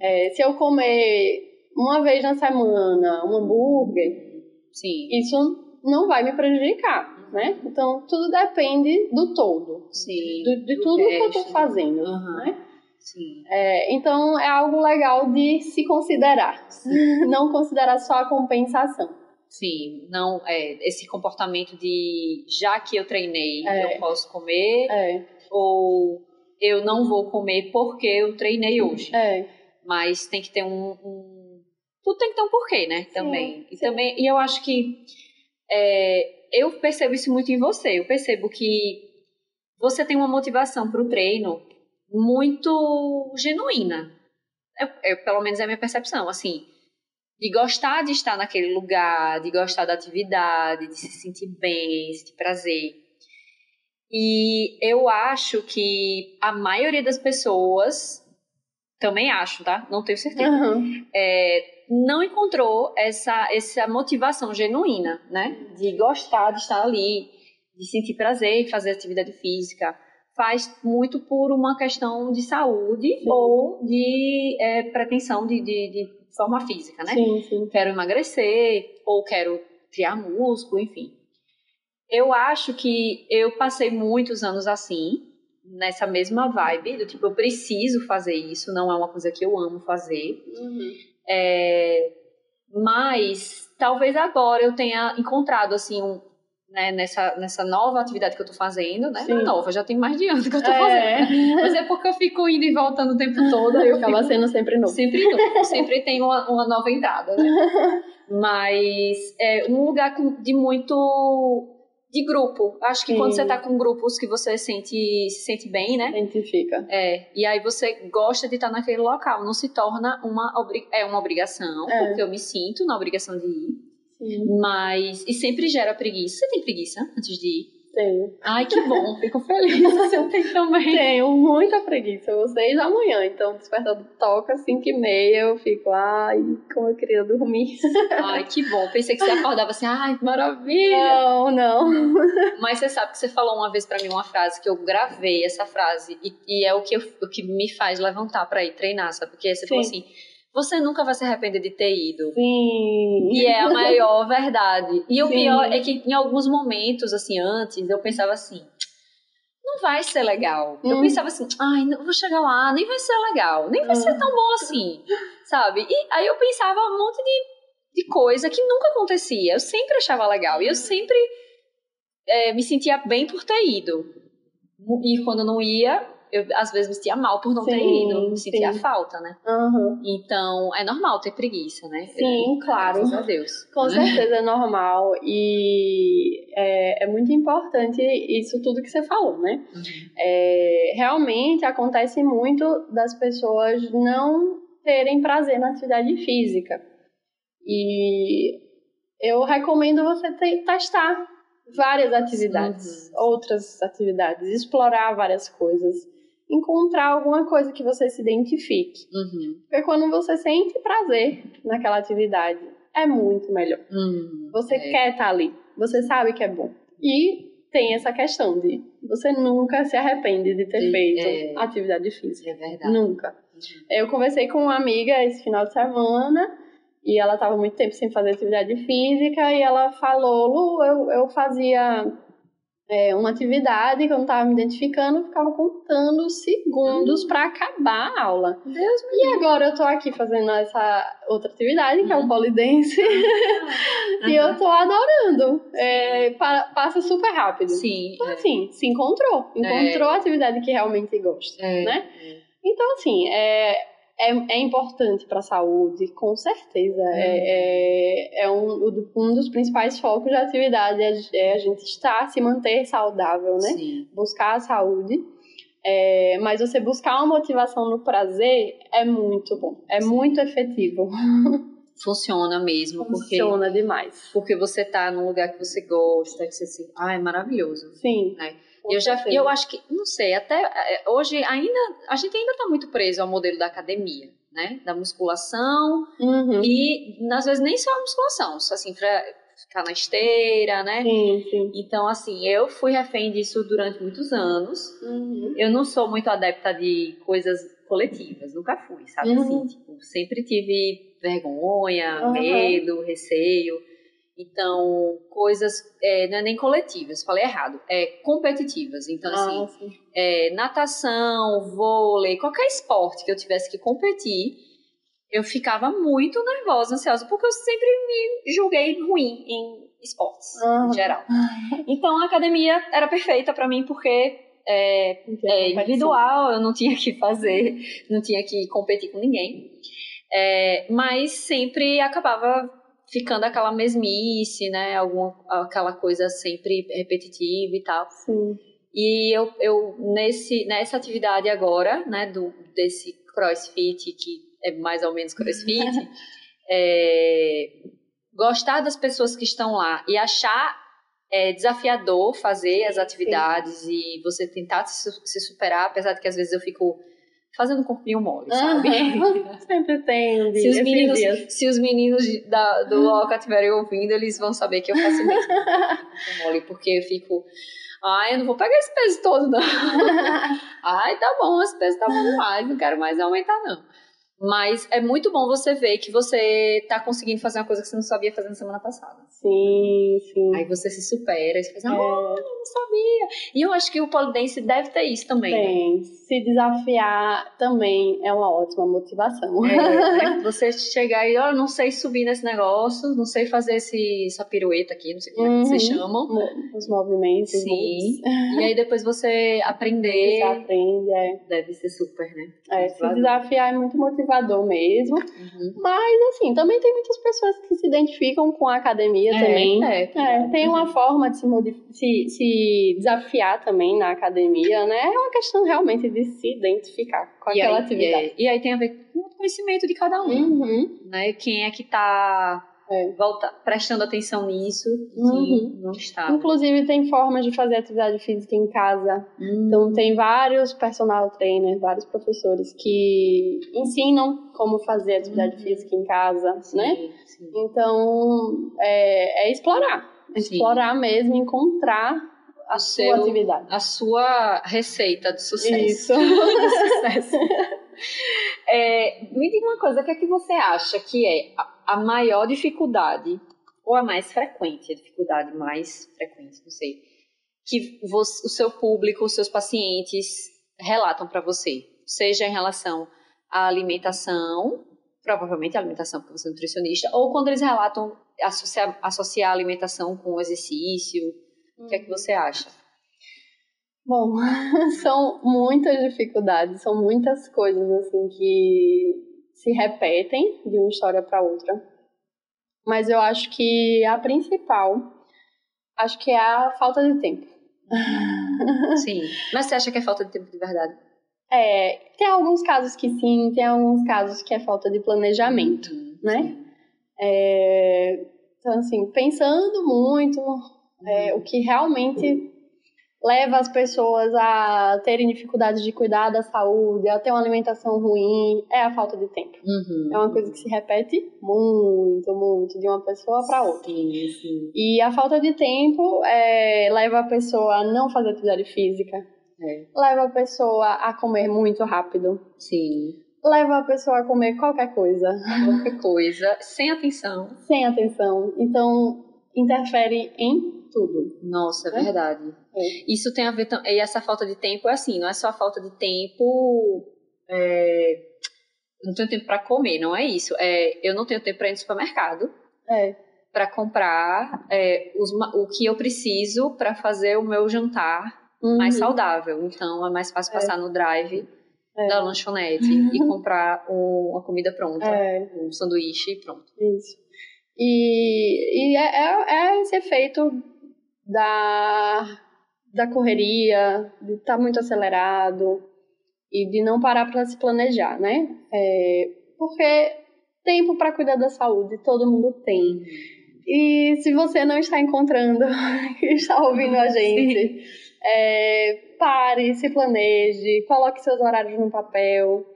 É, se eu comer uma vez na semana um hambúrguer, Sim. isso não vai me prejudicar, né? Então, tudo depende do todo, Sim. do- de Do tudo que eu resto. fazendo, Aham. né? Sim. É, então, é algo legal de se considerar, <laughs> não considerar só a compensação. Sim. Não, é, esse comportamento de já que eu treinei, É. eu posso comer, É, ou eu não vou comer porque eu treinei hoje. é, Mas tem que ter um. um- Tudo tem que ter um porquê, né? Também. e sim. também. E eu acho que é, eu percebo isso muito em você. Eu percebo que você tem uma motivação para o treino muito genuína. Eu, eu- pelo menos é a minha percepção, assim. De gostar de estar naquele lugar, de gostar da atividade, de se sentir bem, sentir prazer. E eu acho que a maioria das pessoas, também acho, tá? Não tenho certeza, aham, é, não encontrou essa, essa motivação genuína, né? De gostar de estar ali, de sentir prazer em fazer atividade física. Faz muito por uma questão de saúde Sim. ou de é, pretensão de, de, de forma física, né? sim, sim. quero emagrecer ou quero criar músculo, enfim. Eu acho que eu passei muitos anos assim, nessa mesma vibe, do tipo, eu preciso fazer isso, não é uma coisa que eu amo fazer. Uhum. É, mas talvez agora eu tenha encontrado assim um, né, nessa, nessa nova atividade que eu tô fazendo, né? Não é Sim. nova, já tem mais de ano que eu tô É. fazendo. Mas é porque eu fico indo e voltando o tempo todo, eu Acaba fico sendo sempre novo. Sempre novo, sempre tem uma, uma nova entrada, né? <laughs> Mas é um lugar de muito de grupo. Acho que Sim. quando você tá com grupos que você sente, se sente bem, né? Identifica. É, e aí você gosta de estar naquele local, não se torna uma, obri- é uma obrigação, É. porque eu me sinto na obrigação de ir, Mas, e sempre gera preguiça. Você tem preguiça antes de ir? tenho. Ai, que bom, <laughs> fico feliz eu tenho também. Tenho muita preguiça. Eu vou seis da manhã, então o despertador toca às cinco e meia, eu fico, ai, como eu queria dormir. <laughs> Ai, que bom, pensei que você acordava assim, ai, que maravilha. Não, não. <laughs> Mas você sabe que você falou uma vez pra mim uma frase que eu gravei essa frase e, e é o que, eu- o que me faz levantar pra ir treinar, sabe? Porque você falou Sim. assim: você nunca vai se arrepender de ter ido. Sim. E é a maior verdade. E o Sim. pior é que em alguns momentos, assim, antes, eu pensava assim. Não vai ser legal. Eu Hum. pensava assim, ai, não vou chegar lá, nem vai ser legal, nem vai ser tão bom assim, sabe? E aí eu pensava um monte de, de coisa que nunca acontecia. Eu sempre achava legal. E eu sempre é, me sentia bem por ter ido. E quando não ia, eu às vezes me sentia mal por não ter Sim, ido. Me sentia sim. falta, né? Aham. Então, é normal ter preguiça, né? Sim, claro. Graças a Deus. <laughs> Com né? certeza é normal e é, é muito importante isso tudo que você falou, né? Uhum. É, realmente acontece muito das pessoas não terem prazer na atividade física. E eu recomendo você te- testar várias atividades, outras atividades, explorar várias coisas, encontrar alguma coisa que você se identifique. Uhum. Porque quando você sente prazer naquela atividade, é muito melhor. Uhum. Você É. quer estar ali, você sabe que é bom. E tem essa questão de você nunca se arrepende de ter Sim, feito é. atividade física. É verdade. Nunca. Eu conversei com uma amiga esse final de semana E ela estava muito tempo sem fazer atividade física e ela falou, Lu, eu, eu fazia é, uma atividade que eu não estava me identificando, eu ficava contando segundos para acabar a aula. Deus E agora eu tô aqui fazendo essa outra atividade, que é o polidense, <laughs> e eu tô adorando. É, pa- passa super rápido. Sim. Então, assim, se encontrou. Encontrou a atividade que realmente gosta, É. né? Então, assim, é, é, é importante para a saúde, com certeza. É, é, é um, um dos principais focos da atividade é, é a gente estar, se manter saudável, né? Sim. Buscar a saúde. É, mas você buscar uma motivação no prazer é muito bom, é muito efetivo. <laughs> Funciona mesmo, porque, Funciona demais. porque você tá num lugar que você gosta, que você se. Ah, é maravilhoso. Sim. Né? Eu já, certeza. eu acho que, não sei, até é, hoje ainda, a gente ainda tá muito preso ao modelo da academia, né? Da musculação Uhum. e, às vezes, nem só a musculação, só assim, pra ficar na esteira, né? Sim, sim. Então, assim, eu fui refém disso durante muitos anos. Uhum. Eu não sou muito adepta de coisas coletivas, nunca fui, sabe? Uhum. Assim, tipo, sempre tive vergonha, medo, receio. Então, coisas, é, não é nem coletivas, falei errado, é competitivas. Então, assim, Ah, sim. é, natação, vôlei, qualquer esporte que eu tivesse que competir, eu ficava muito nervosa, ansiosa, porque eu sempre me julguei ruim em esportes, Aham. em geral. Então, a academia era perfeita pra mim, porque é, é individual, eu não tinha que fazer, não tinha que competir com ninguém. É, mas sempre acabava ficando aquela mesmice, né? Alguma, aquela coisa sempre repetitiva e tal. Sim. E eu, eu nesse, nessa atividade agora, né, do, desse crossfit, que é mais ou menos crossfit, <laughs> é, gostar das pessoas que estão lá e achar é, desafiador fazer as atividades e você tentar se, se superar, apesar de que às vezes eu fico fazendo corpinho mole, sabe? <laughs> Sempre tem Se os meninos, se os meninos da, do Oca estiverem ouvindo, eles vão saber que eu faço mesmo <laughs> corpinho mole, porque eu fico. Ai, eu não vou pegar esse peso todo, não. <laughs> Ai, tá bom, esse peso tá bom demais, não quero mais aumentar, não. Mas é muito bom você ver que você tá conseguindo fazer uma coisa que você não sabia fazer na semana passada. Sim, sim. Aí você se supera e você faz, ah, É. eu não sabia. E eu acho que o polidense deve ter isso também. né? Tem. Se desafiar também é uma ótima motivação. É, né? <laughs> Você chegar e, ó, não sei subir nesse negócio, não sei fazer esse, essa pirueta aqui, não sei como é que vocês Uhum. chamam. Os movimentos. os Sim. E aí depois você <laughs> aprender. Você aprende, é. Deve ser super, né? É, se desafiar é muito motivador mesmo. Uhum. Mas, assim, também tem muitas pessoas que se identificam com a academia também. É, É, tem uma Uhum. forma de se, se, se desafiar também na academia, né? É uma questão realmente de se identificar com E aquela aí, atividade. é, e aí tem a ver com o conhecimento de cada um, Uhum. né? Quem é que tá É. volta, prestando atenção nisso, Uhum. não está. Inclusive, tem formas de fazer atividade física em casa. Hum, Então, tem vários personal trainers, vários professores que ensinam como fazer atividade Uhum. física em casa, sim, né? sim. Então, é, é explorar. Sim. explorar mesmo, encontrar a O sua seu- atividade. A sua receita de sucesso. Isso. <laughs> De sucesso. <laughs> É, me diga uma coisa, o que é que você acha que é a, maior dificuldade, ou a mais frequente, a dificuldade mais frequente, não sei, que você- o seu público, os seus pacientes relatam para você? Seja em relação à alimentação, provavelmente a alimentação, porque você é nutricionista, ou quando eles relatam associar, associar a alimentação com o exercício, o que é que você acha? Bom, <laughs> são muitas dificuldades, são muitas coisas assim que se repetem de uma história para outra. Mas eu acho que a principal, acho que é a falta de tempo. Sim. Mas você acha que é falta de tempo de verdade? É, tem alguns casos que sim, tem alguns casos que é falta de planejamento. né? É, então, assim, pensando muito é, o que realmente leva as pessoas a terem dificuldades de cuidar da saúde, a ter uma alimentação ruim, é a falta de tempo. Uhum. É uma coisa que se repete muito, muito, de uma pessoa para outra. Sim, sim. E a falta de tempo é, leva a pessoa a não fazer atividade física, É. leva a pessoa a comer muito rápido, Sim. leva a pessoa a comer qualquer coisa. Qualquer coisa, sem atenção. Sem atenção. Então, interfere em tudo. Nossa, é, é? verdade. É. Isso tem a ver. E essa falta de tempo é assim, não é só a falta de tempo. É, não tenho tempo para comer, não é isso. É, eu não tenho tempo para ir no supermercado. É. Para comprar é, os, o que eu preciso para fazer o meu jantar uhum. mais saudável. Então é mais fácil é. passar no drive da lanchonete e comprar uma comida pronta, um sanduíche e pronto. Isso. E, e é, é, é esse efeito da, da correria, de estar tá muito acelerado e de não parar para se planejar, né? É, porque tempo para cuidar da saúde todo mundo tem. E se você não está encontrando, <laughs> está ouvindo a gente, é, pare, se planeje, coloque seus horários no papel.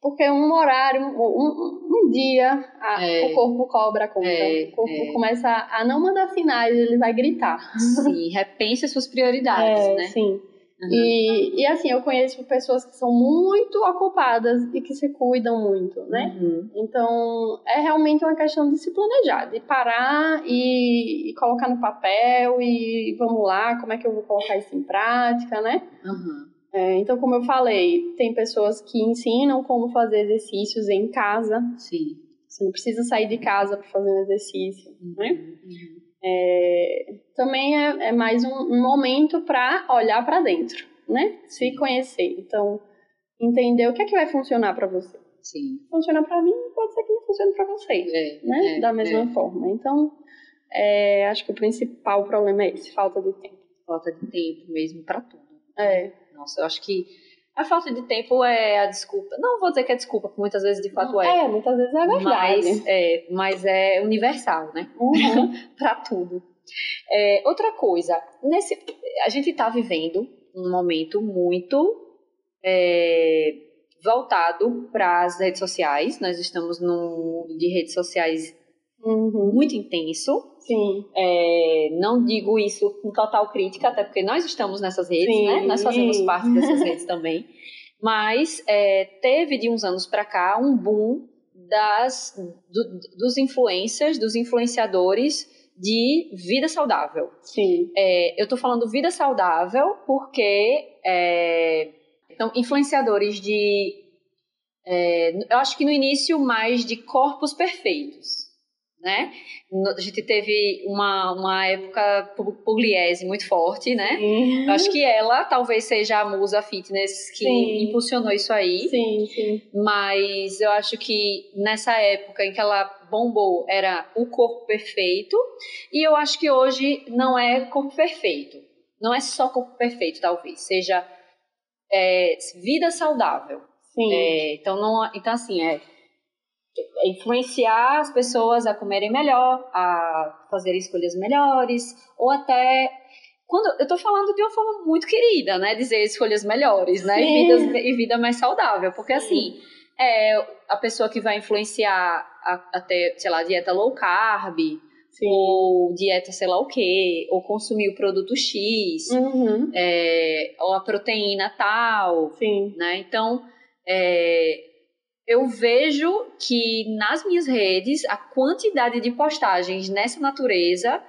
Porque um horário, um, um dia, a, é, o corpo cobra a conta. É, o corpo é. começa a não mandar sinais, ele vai gritar. <laughs> Sim, repense as suas prioridades, é, né? Sim. Uhum. E, e assim, eu conheço pessoas que são muito ocupadas e que se cuidam muito, né? Uhum. Então, é realmente uma questão de se planejar, de parar e, e, colocar no papel e vamos lá, como é que eu vou colocar isso em prática, né? Uhum. É, então, como eu falei, tem pessoas que ensinam como fazer exercícios em casa. Sim. Você não precisa sair de casa para fazer um exercício, uhum. né? Uhum. É, também é, é, mais um, um momento para olhar para dentro, né? Se conhecer. Então, entender o que é que vai funcionar para você. Sim. Funciona para mim, pode ser que não funcione para você, é, né? É, da mesma é. forma. Então, acho que o principal problema é esse, falta de tempo. Falta de tempo mesmo para tudo. É. Nossa, eu acho que a falta de tempo é a desculpa. Não vou dizer que é desculpa, porque muitas vezes de fato é. É, muitas vezes é verdade. Mas é, mas é universal, né? Uhum. <laughs> para tudo. É, outra coisa, nesse, a gente está vivendo um momento muito é, voltado para as redes sociais. Nós estamos num mundo de redes sociais uhum. muito intenso. Sim. É, não digo isso com total crítica, até porque nós estamos nessas redes, Sim. né? Nós fazemos parte dessas redes <laughs> também. Mas é, teve de uns anos para cá um boom das, do, dos influencers, dos influenciadores de vida saudável. Sim. É, eu estou falando vida saudável porque é, então, influenciadores de. É, eu acho que no início mais de corpos perfeitos né? A gente teve uma, uma época Pugliese muito forte, né? Eu acho que ela talvez seja a musa fitness que sim. impulsionou isso aí. Sim, sim. Mas eu acho que nessa época em que ela bombou era o corpo perfeito. E eu acho que hoje não é corpo perfeito. Não é só corpo perfeito, talvez. Seja é, vida saudável. Sim. É, então, não, então, assim, é influenciar as pessoas a comerem melhor, a fazer escolhas melhores, ou até quando eu tô falando de uma forma muito querida, né, dizer escolhas melhores, né, e, vidas, e vida mais saudável, porque assim, é a pessoa que vai influenciar a, até, sei lá, dieta low carb, Sim. ou dieta sei lá o que, ou consumir o produto X, uhum. é, ou a proteína tal, Sim. né, então, é, eu vejo que nas minhas redes a quantidade de postagens nessa natureza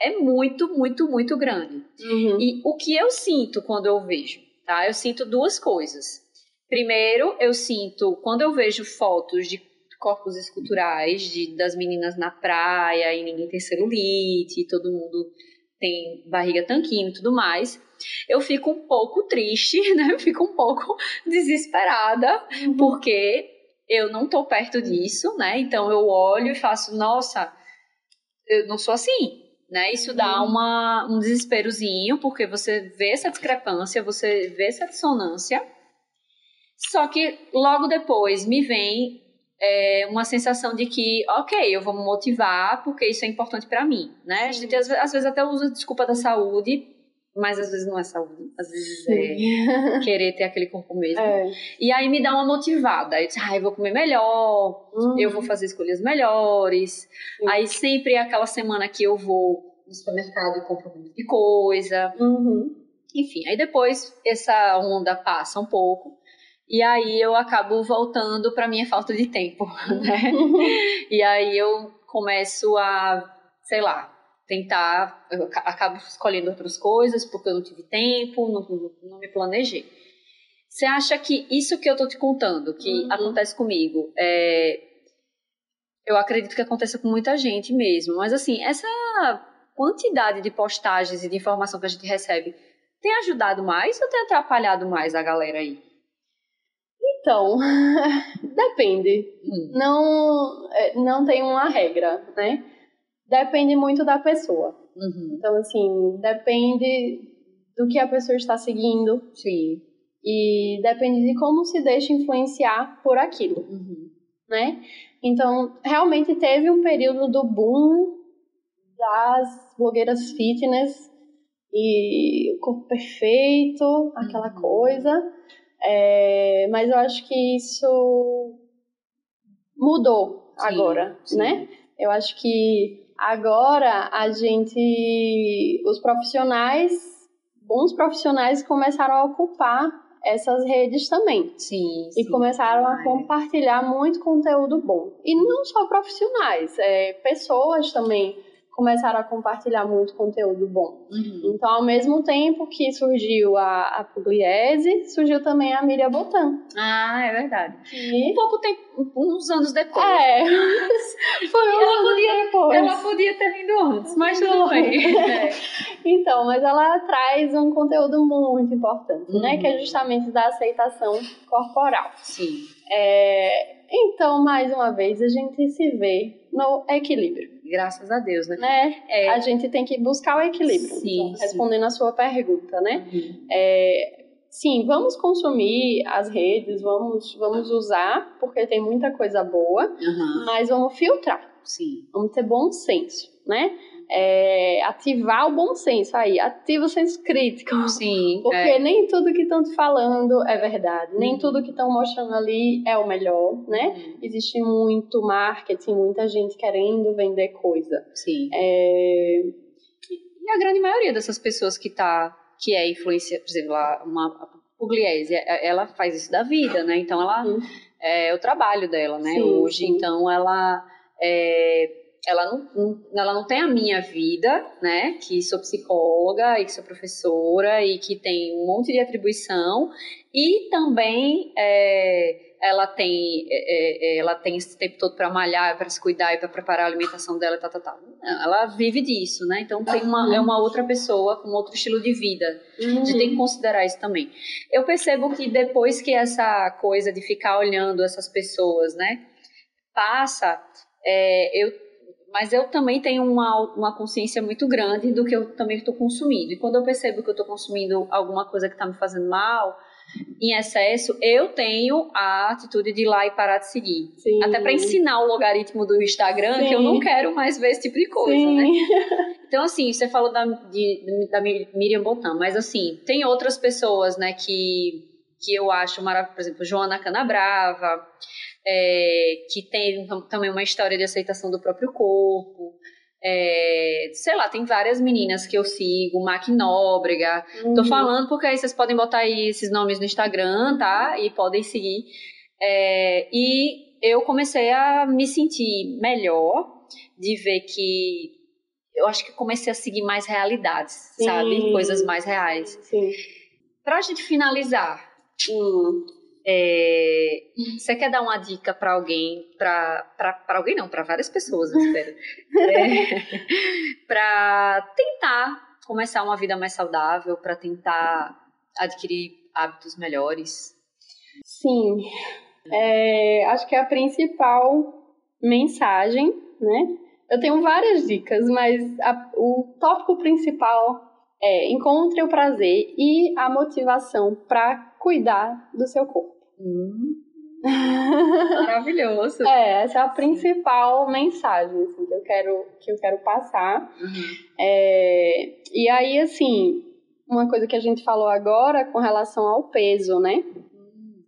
é muito, muito, muito grande. Uhum. E o que eu sinto quando eu vejo, tá? Eu sinto duas coisas. Primeiro, eu sinto quando eu vejo fotos de corpos esculturais de, das meninas na praia e ninguém tem celulite, e todo mundo tem barriga tanquinho e tudo mais, eu fico um pouco triste, <laughs> né? Eu fico um pouco <laughs> desesperada, uhum. porque eu não tô perto disso, né? Então eu olho e faço, nossa, eu não sou assim, né? Isso dá uhum. uma, um desesperozinho, porque você vê essa discrepância, você vê essa dissonância. Só que logo depois me vem é, uma sensação de que, ok, eu vou me motivar porque isso é importante para mim, né? A gente às, às vezes até usa a desculpa da saúde mas às vezes não é saúde, às vezes Sim. é <laughs> querer ter aquele corpo mesmo. É. E aí me dá uma motivada. Eu ah, eu vou comer melhor, uhum. eu vou fazer escolhas melhores. Aí sempre é aquela semana que eu vou no supermercado e compro muito de coisa. Uhum. Enfim, aí depois essa onda passa um pouco. E aí eu acabo voltando para minha falta de tempo, <laughs> né? <laughs> e aí eu começo a, sei lá, tentar, eu acabo escolhendo outras coisas porque eu não tive tempo, não, não me planejei. Você acha que isso que eu tô te contando, que uhum. acontece comigo, é, eu acredito que aconteça com muita gente mesmo, mas assim, essa quantidade de postagens e de informação que a gente recebe tem ajudado mais ou tem atrapalhado mais a galera aí? Então, <laughs> depende. Hum. Não, é, não tem uma regra, né? Depende muito da pessoa. Uhum. Então, assim, depende do que a pessoa está seguindo. Sim. E depende de como se deixa influenciar por aquilo, uhum. né? Então, realmente teve um período do boom das blogueiras fitness e o corpo perfeito, aquela uhum. coisa. É, mas eu acho que isso mudou sim, agora, sim. né? Eu acho que agora a gente, os profissionais, bons profissionais começaram a ocupar essas redes também. Sim. E sim, começaram a compartilhar muito conteúdo bom. E não só profissionais, é, pessoas também começaram a compartilhar muito conteúdo bom. Uhum. Então, ao mesmo tempo que surgiu a, a Pugliese, surgiu também a Miriam Botan. Ah, é verdade. E... Um pouco tempo, uns anos depois. É. <laughs> Foi um ela podia, depois. Ela podia ter vindo antes, mas tudo bem. É. <laughs> Então, mas ela traz um conteúdo muito importante, uhum. né? Que é justamente da aceitação corporal. Sim. É, então, mais uma vez, a gente se vê no equilíbrio. Graças a Deus, né? né? É, a gente tem que buscar o equilíbrio. Sim, então, respondendo a sua pergunta, né? Uhum. É, sim, vamos consumir as redes, vamos, vamos usar, porque tem muita coisa boa, uhum. mas vamos filtrar. Sim. Vamos ter bom senso, né? É, ativar o bom senso aí, ativa o senso crítico. Sim. Porque é. nem tudo que estão te falando é verdade, nem uhum. tudo que estão mostrando ali é o melhor, né? Uhum. Existe muito marketing, muita gente querendo vender coisa. Sim. É... E a grande maioria dessas pessoas que tá, que é influência, por exemplo, uma Pugliese, é, ela faz isso da vida, né? Então ela uhum. é o trabalho dela, né? Sim, Hoje, sim. então ela é, ela não, não, ela não tem a minha vida, né? Que sou psicóloga e que sou professora e que tem um monte de atribuição e também é, ela tem é, é ela tem esse tempo todo para malhar, para se cuidar e para preparar a alimentação dela, tá, tá, tá. Ela vive disso, né? Então tem uma é uma outra pessoa com outro estilo de vida. A gente tem que considerar isso também. Eu percebo que depois que essa coisa de ficar olhando essas pessoas, né, passa, é, eu mas eu também tenho uma, uma consciência muito grande do que eu também estou consumindo. E quando eu percebo que eu estou consumindo alguma coisa que está me fazendo mal, em excesso, eu tenho a atitude de ir lá e parar de seguir. Sim. Até para ensinar o logaritmo do Instagram Sim. que eu não quero mais ver esse tipo de coisa, Sim. né? <laughs> Então, assim, você falou da, de, da Miriam Botan, mas assim, tem outras pessoas, né, que, que eu acho maravilhosas, por exemplo, Joana Canabrava, é, que tem também uma história de aceitação do próprio corpo. É, sei lá, tem várias meninas que eu sigo, Mac Nóbrega. Uhum. Tô falando porque aí vocês podem botar aí esses nomes no Instagram, tá? E podem seguir. É, e eu comecei a me sentir melhor de ver que eu acho que comecei a seguir mais realidades, Sim. sabe? Coisas mais reais. Sim. Pra gente finalizar, hum. É, você quer dar uma dica para alguém, para alguém não, para várias pessoas, eu espero, é, <laughs> para tentar começar uma vida mais saudável, para tentar adquirir hábitos melhores? Sim, é, acho que é a principal mensagem, né? Eu tenho várias dicas, mas a, o tópico principal é encontre o prazer e a motivação para cuidar do seu corpo. Hum. <laughs> Maravilhoso. é, essa é a principal mensagem assim, que, eu quero, que eu quero passar. Uhum. É, e aí, assim, uma coisa que a gente falou agora com relação ao peso, né? Uhum.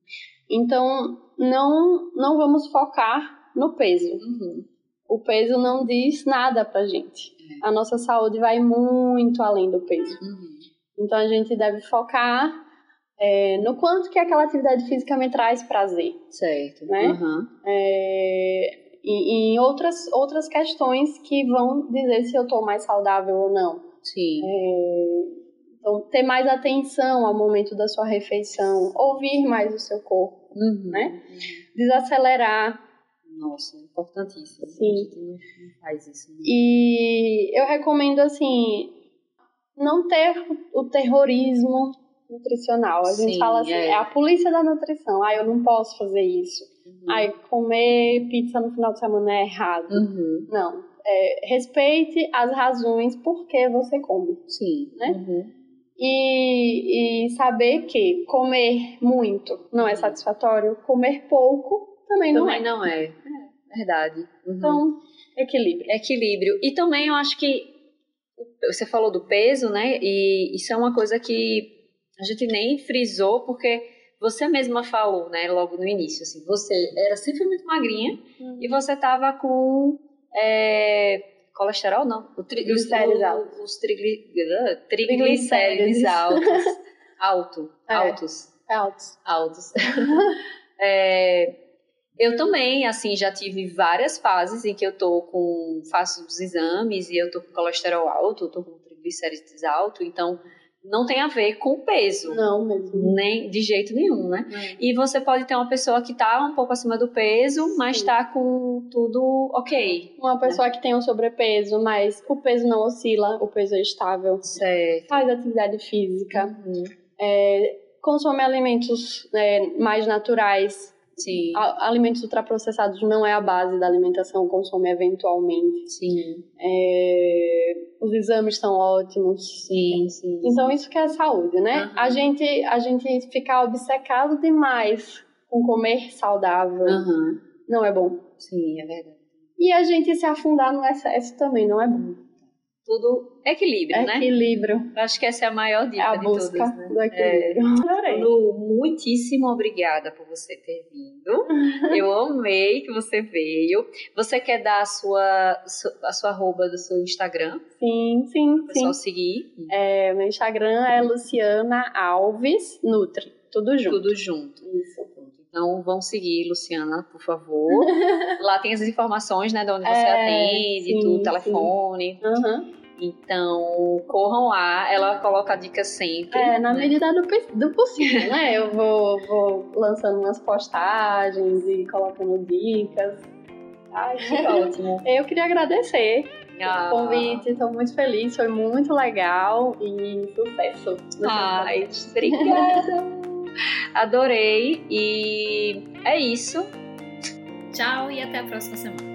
Então, não, não vamos focar no peso. Uhum. O peso não diz nada pra gente. É. A nossa saúde vai muito além do peso. Uhum. Então, a gente deve focar é, no quanto que aquela atividade física me traz prazer. Certo. Né? Uhum. É, e, em outras, outras questões que vão dizer se eu estou mais saudável ou não. Sim. É, então, ter mais atenção ao momento da sua refeição, ouvir mais o seu corpo, Uhum. né? Desacelerar. Nossa, importantíssimo. Sim. A gente não, não faz isso. né? E eu recomendo, assim, não ter o terrorismo nutricional. A gente Sim, fala assim, é. é. a polícia da nutrição. Ah, eu não posso fazer isso. Uhum. Ai, comer pizza no final de semana é errado. Uhum. Não. É, respeite as razões por que você come. Sim. Né? Uhum. E, e saber que comer muito não é satisfatório, comer pouco também, não Também é. não é. É verdade. Uhum. Então, equilíbrio. equilíbrio. E também eu acho que você falou do peso, né? E isso é uma coisa que a gente nem frisou, porque você mesma falou, né, logo no início, assim, você era sempre muito magrinha e você tava com é, colesterol, não, o tri, os, altos. os trigli, Triglicérides. altos, <laughs> alto, É. altos, Altos. altos. <laughs> É, eu também, assim, já tive várias fases em que eu tô com, faço os exames e eu tô com colesterol alto, eu tô com triglicérides alto, então não tem a ver com o peso, Não mesmo. nem de jeito nenhum, né? E você pode ter uma pessoa que tá um pouco acima do peso, mas Sim. tá com tudo ok. Uma pessoa que tem um sobrepeso, mas o peso não oscila, o peso é estável. Certo. Faz atividade física, Uhum. consome alimentos né, mais naturais. Sim, alimentos ultraprocessados não é a base da alimentação, consome eventualmente. sim, É, os exames são ótimos. sim, sim. Então isso que é saúde, né? Uhum. A gente a gente ficar obcecado demais com comer saudável Aham, não é bom. Sim, é verdade. E a gente se afundar no excesso também não é bom. Tudo equilíbrio, né? Equilíbrio. Acho que essa é a maior dica É a de busca todas, né? do equilíbrio. <laughs> Adorei. Lu, muitíssimo obrigada por você ter vindo. <laughs> Eu amei que você veio. Você quer dar a sua, su- a sua arroba do seu Instagram? Sim, sim, sim. pessoal seguir. É, meu Instagram é Luciana Alves Nutri. Tudo junto. Tudo junto. Isso. Então vão seguir, Luciana, por favor. <laughs> Lá tem as informações, né, de onde você É, atende, sim, sim. telefone. Aham. Então, corram lá. Ela coloca dicas sempre. É, na né? medida do, do possível, né? Eu vou, vou lançando umas postagens e colocando dicas. Ai, Que ótimo. <laughs> Eu queria agradecer Ah. o convite, estou muito feliz, foi muito legal e sucesso. Ai, podcast. obrigada. <laughs> Adorei. E é isso. Tchau e até a próxima semana.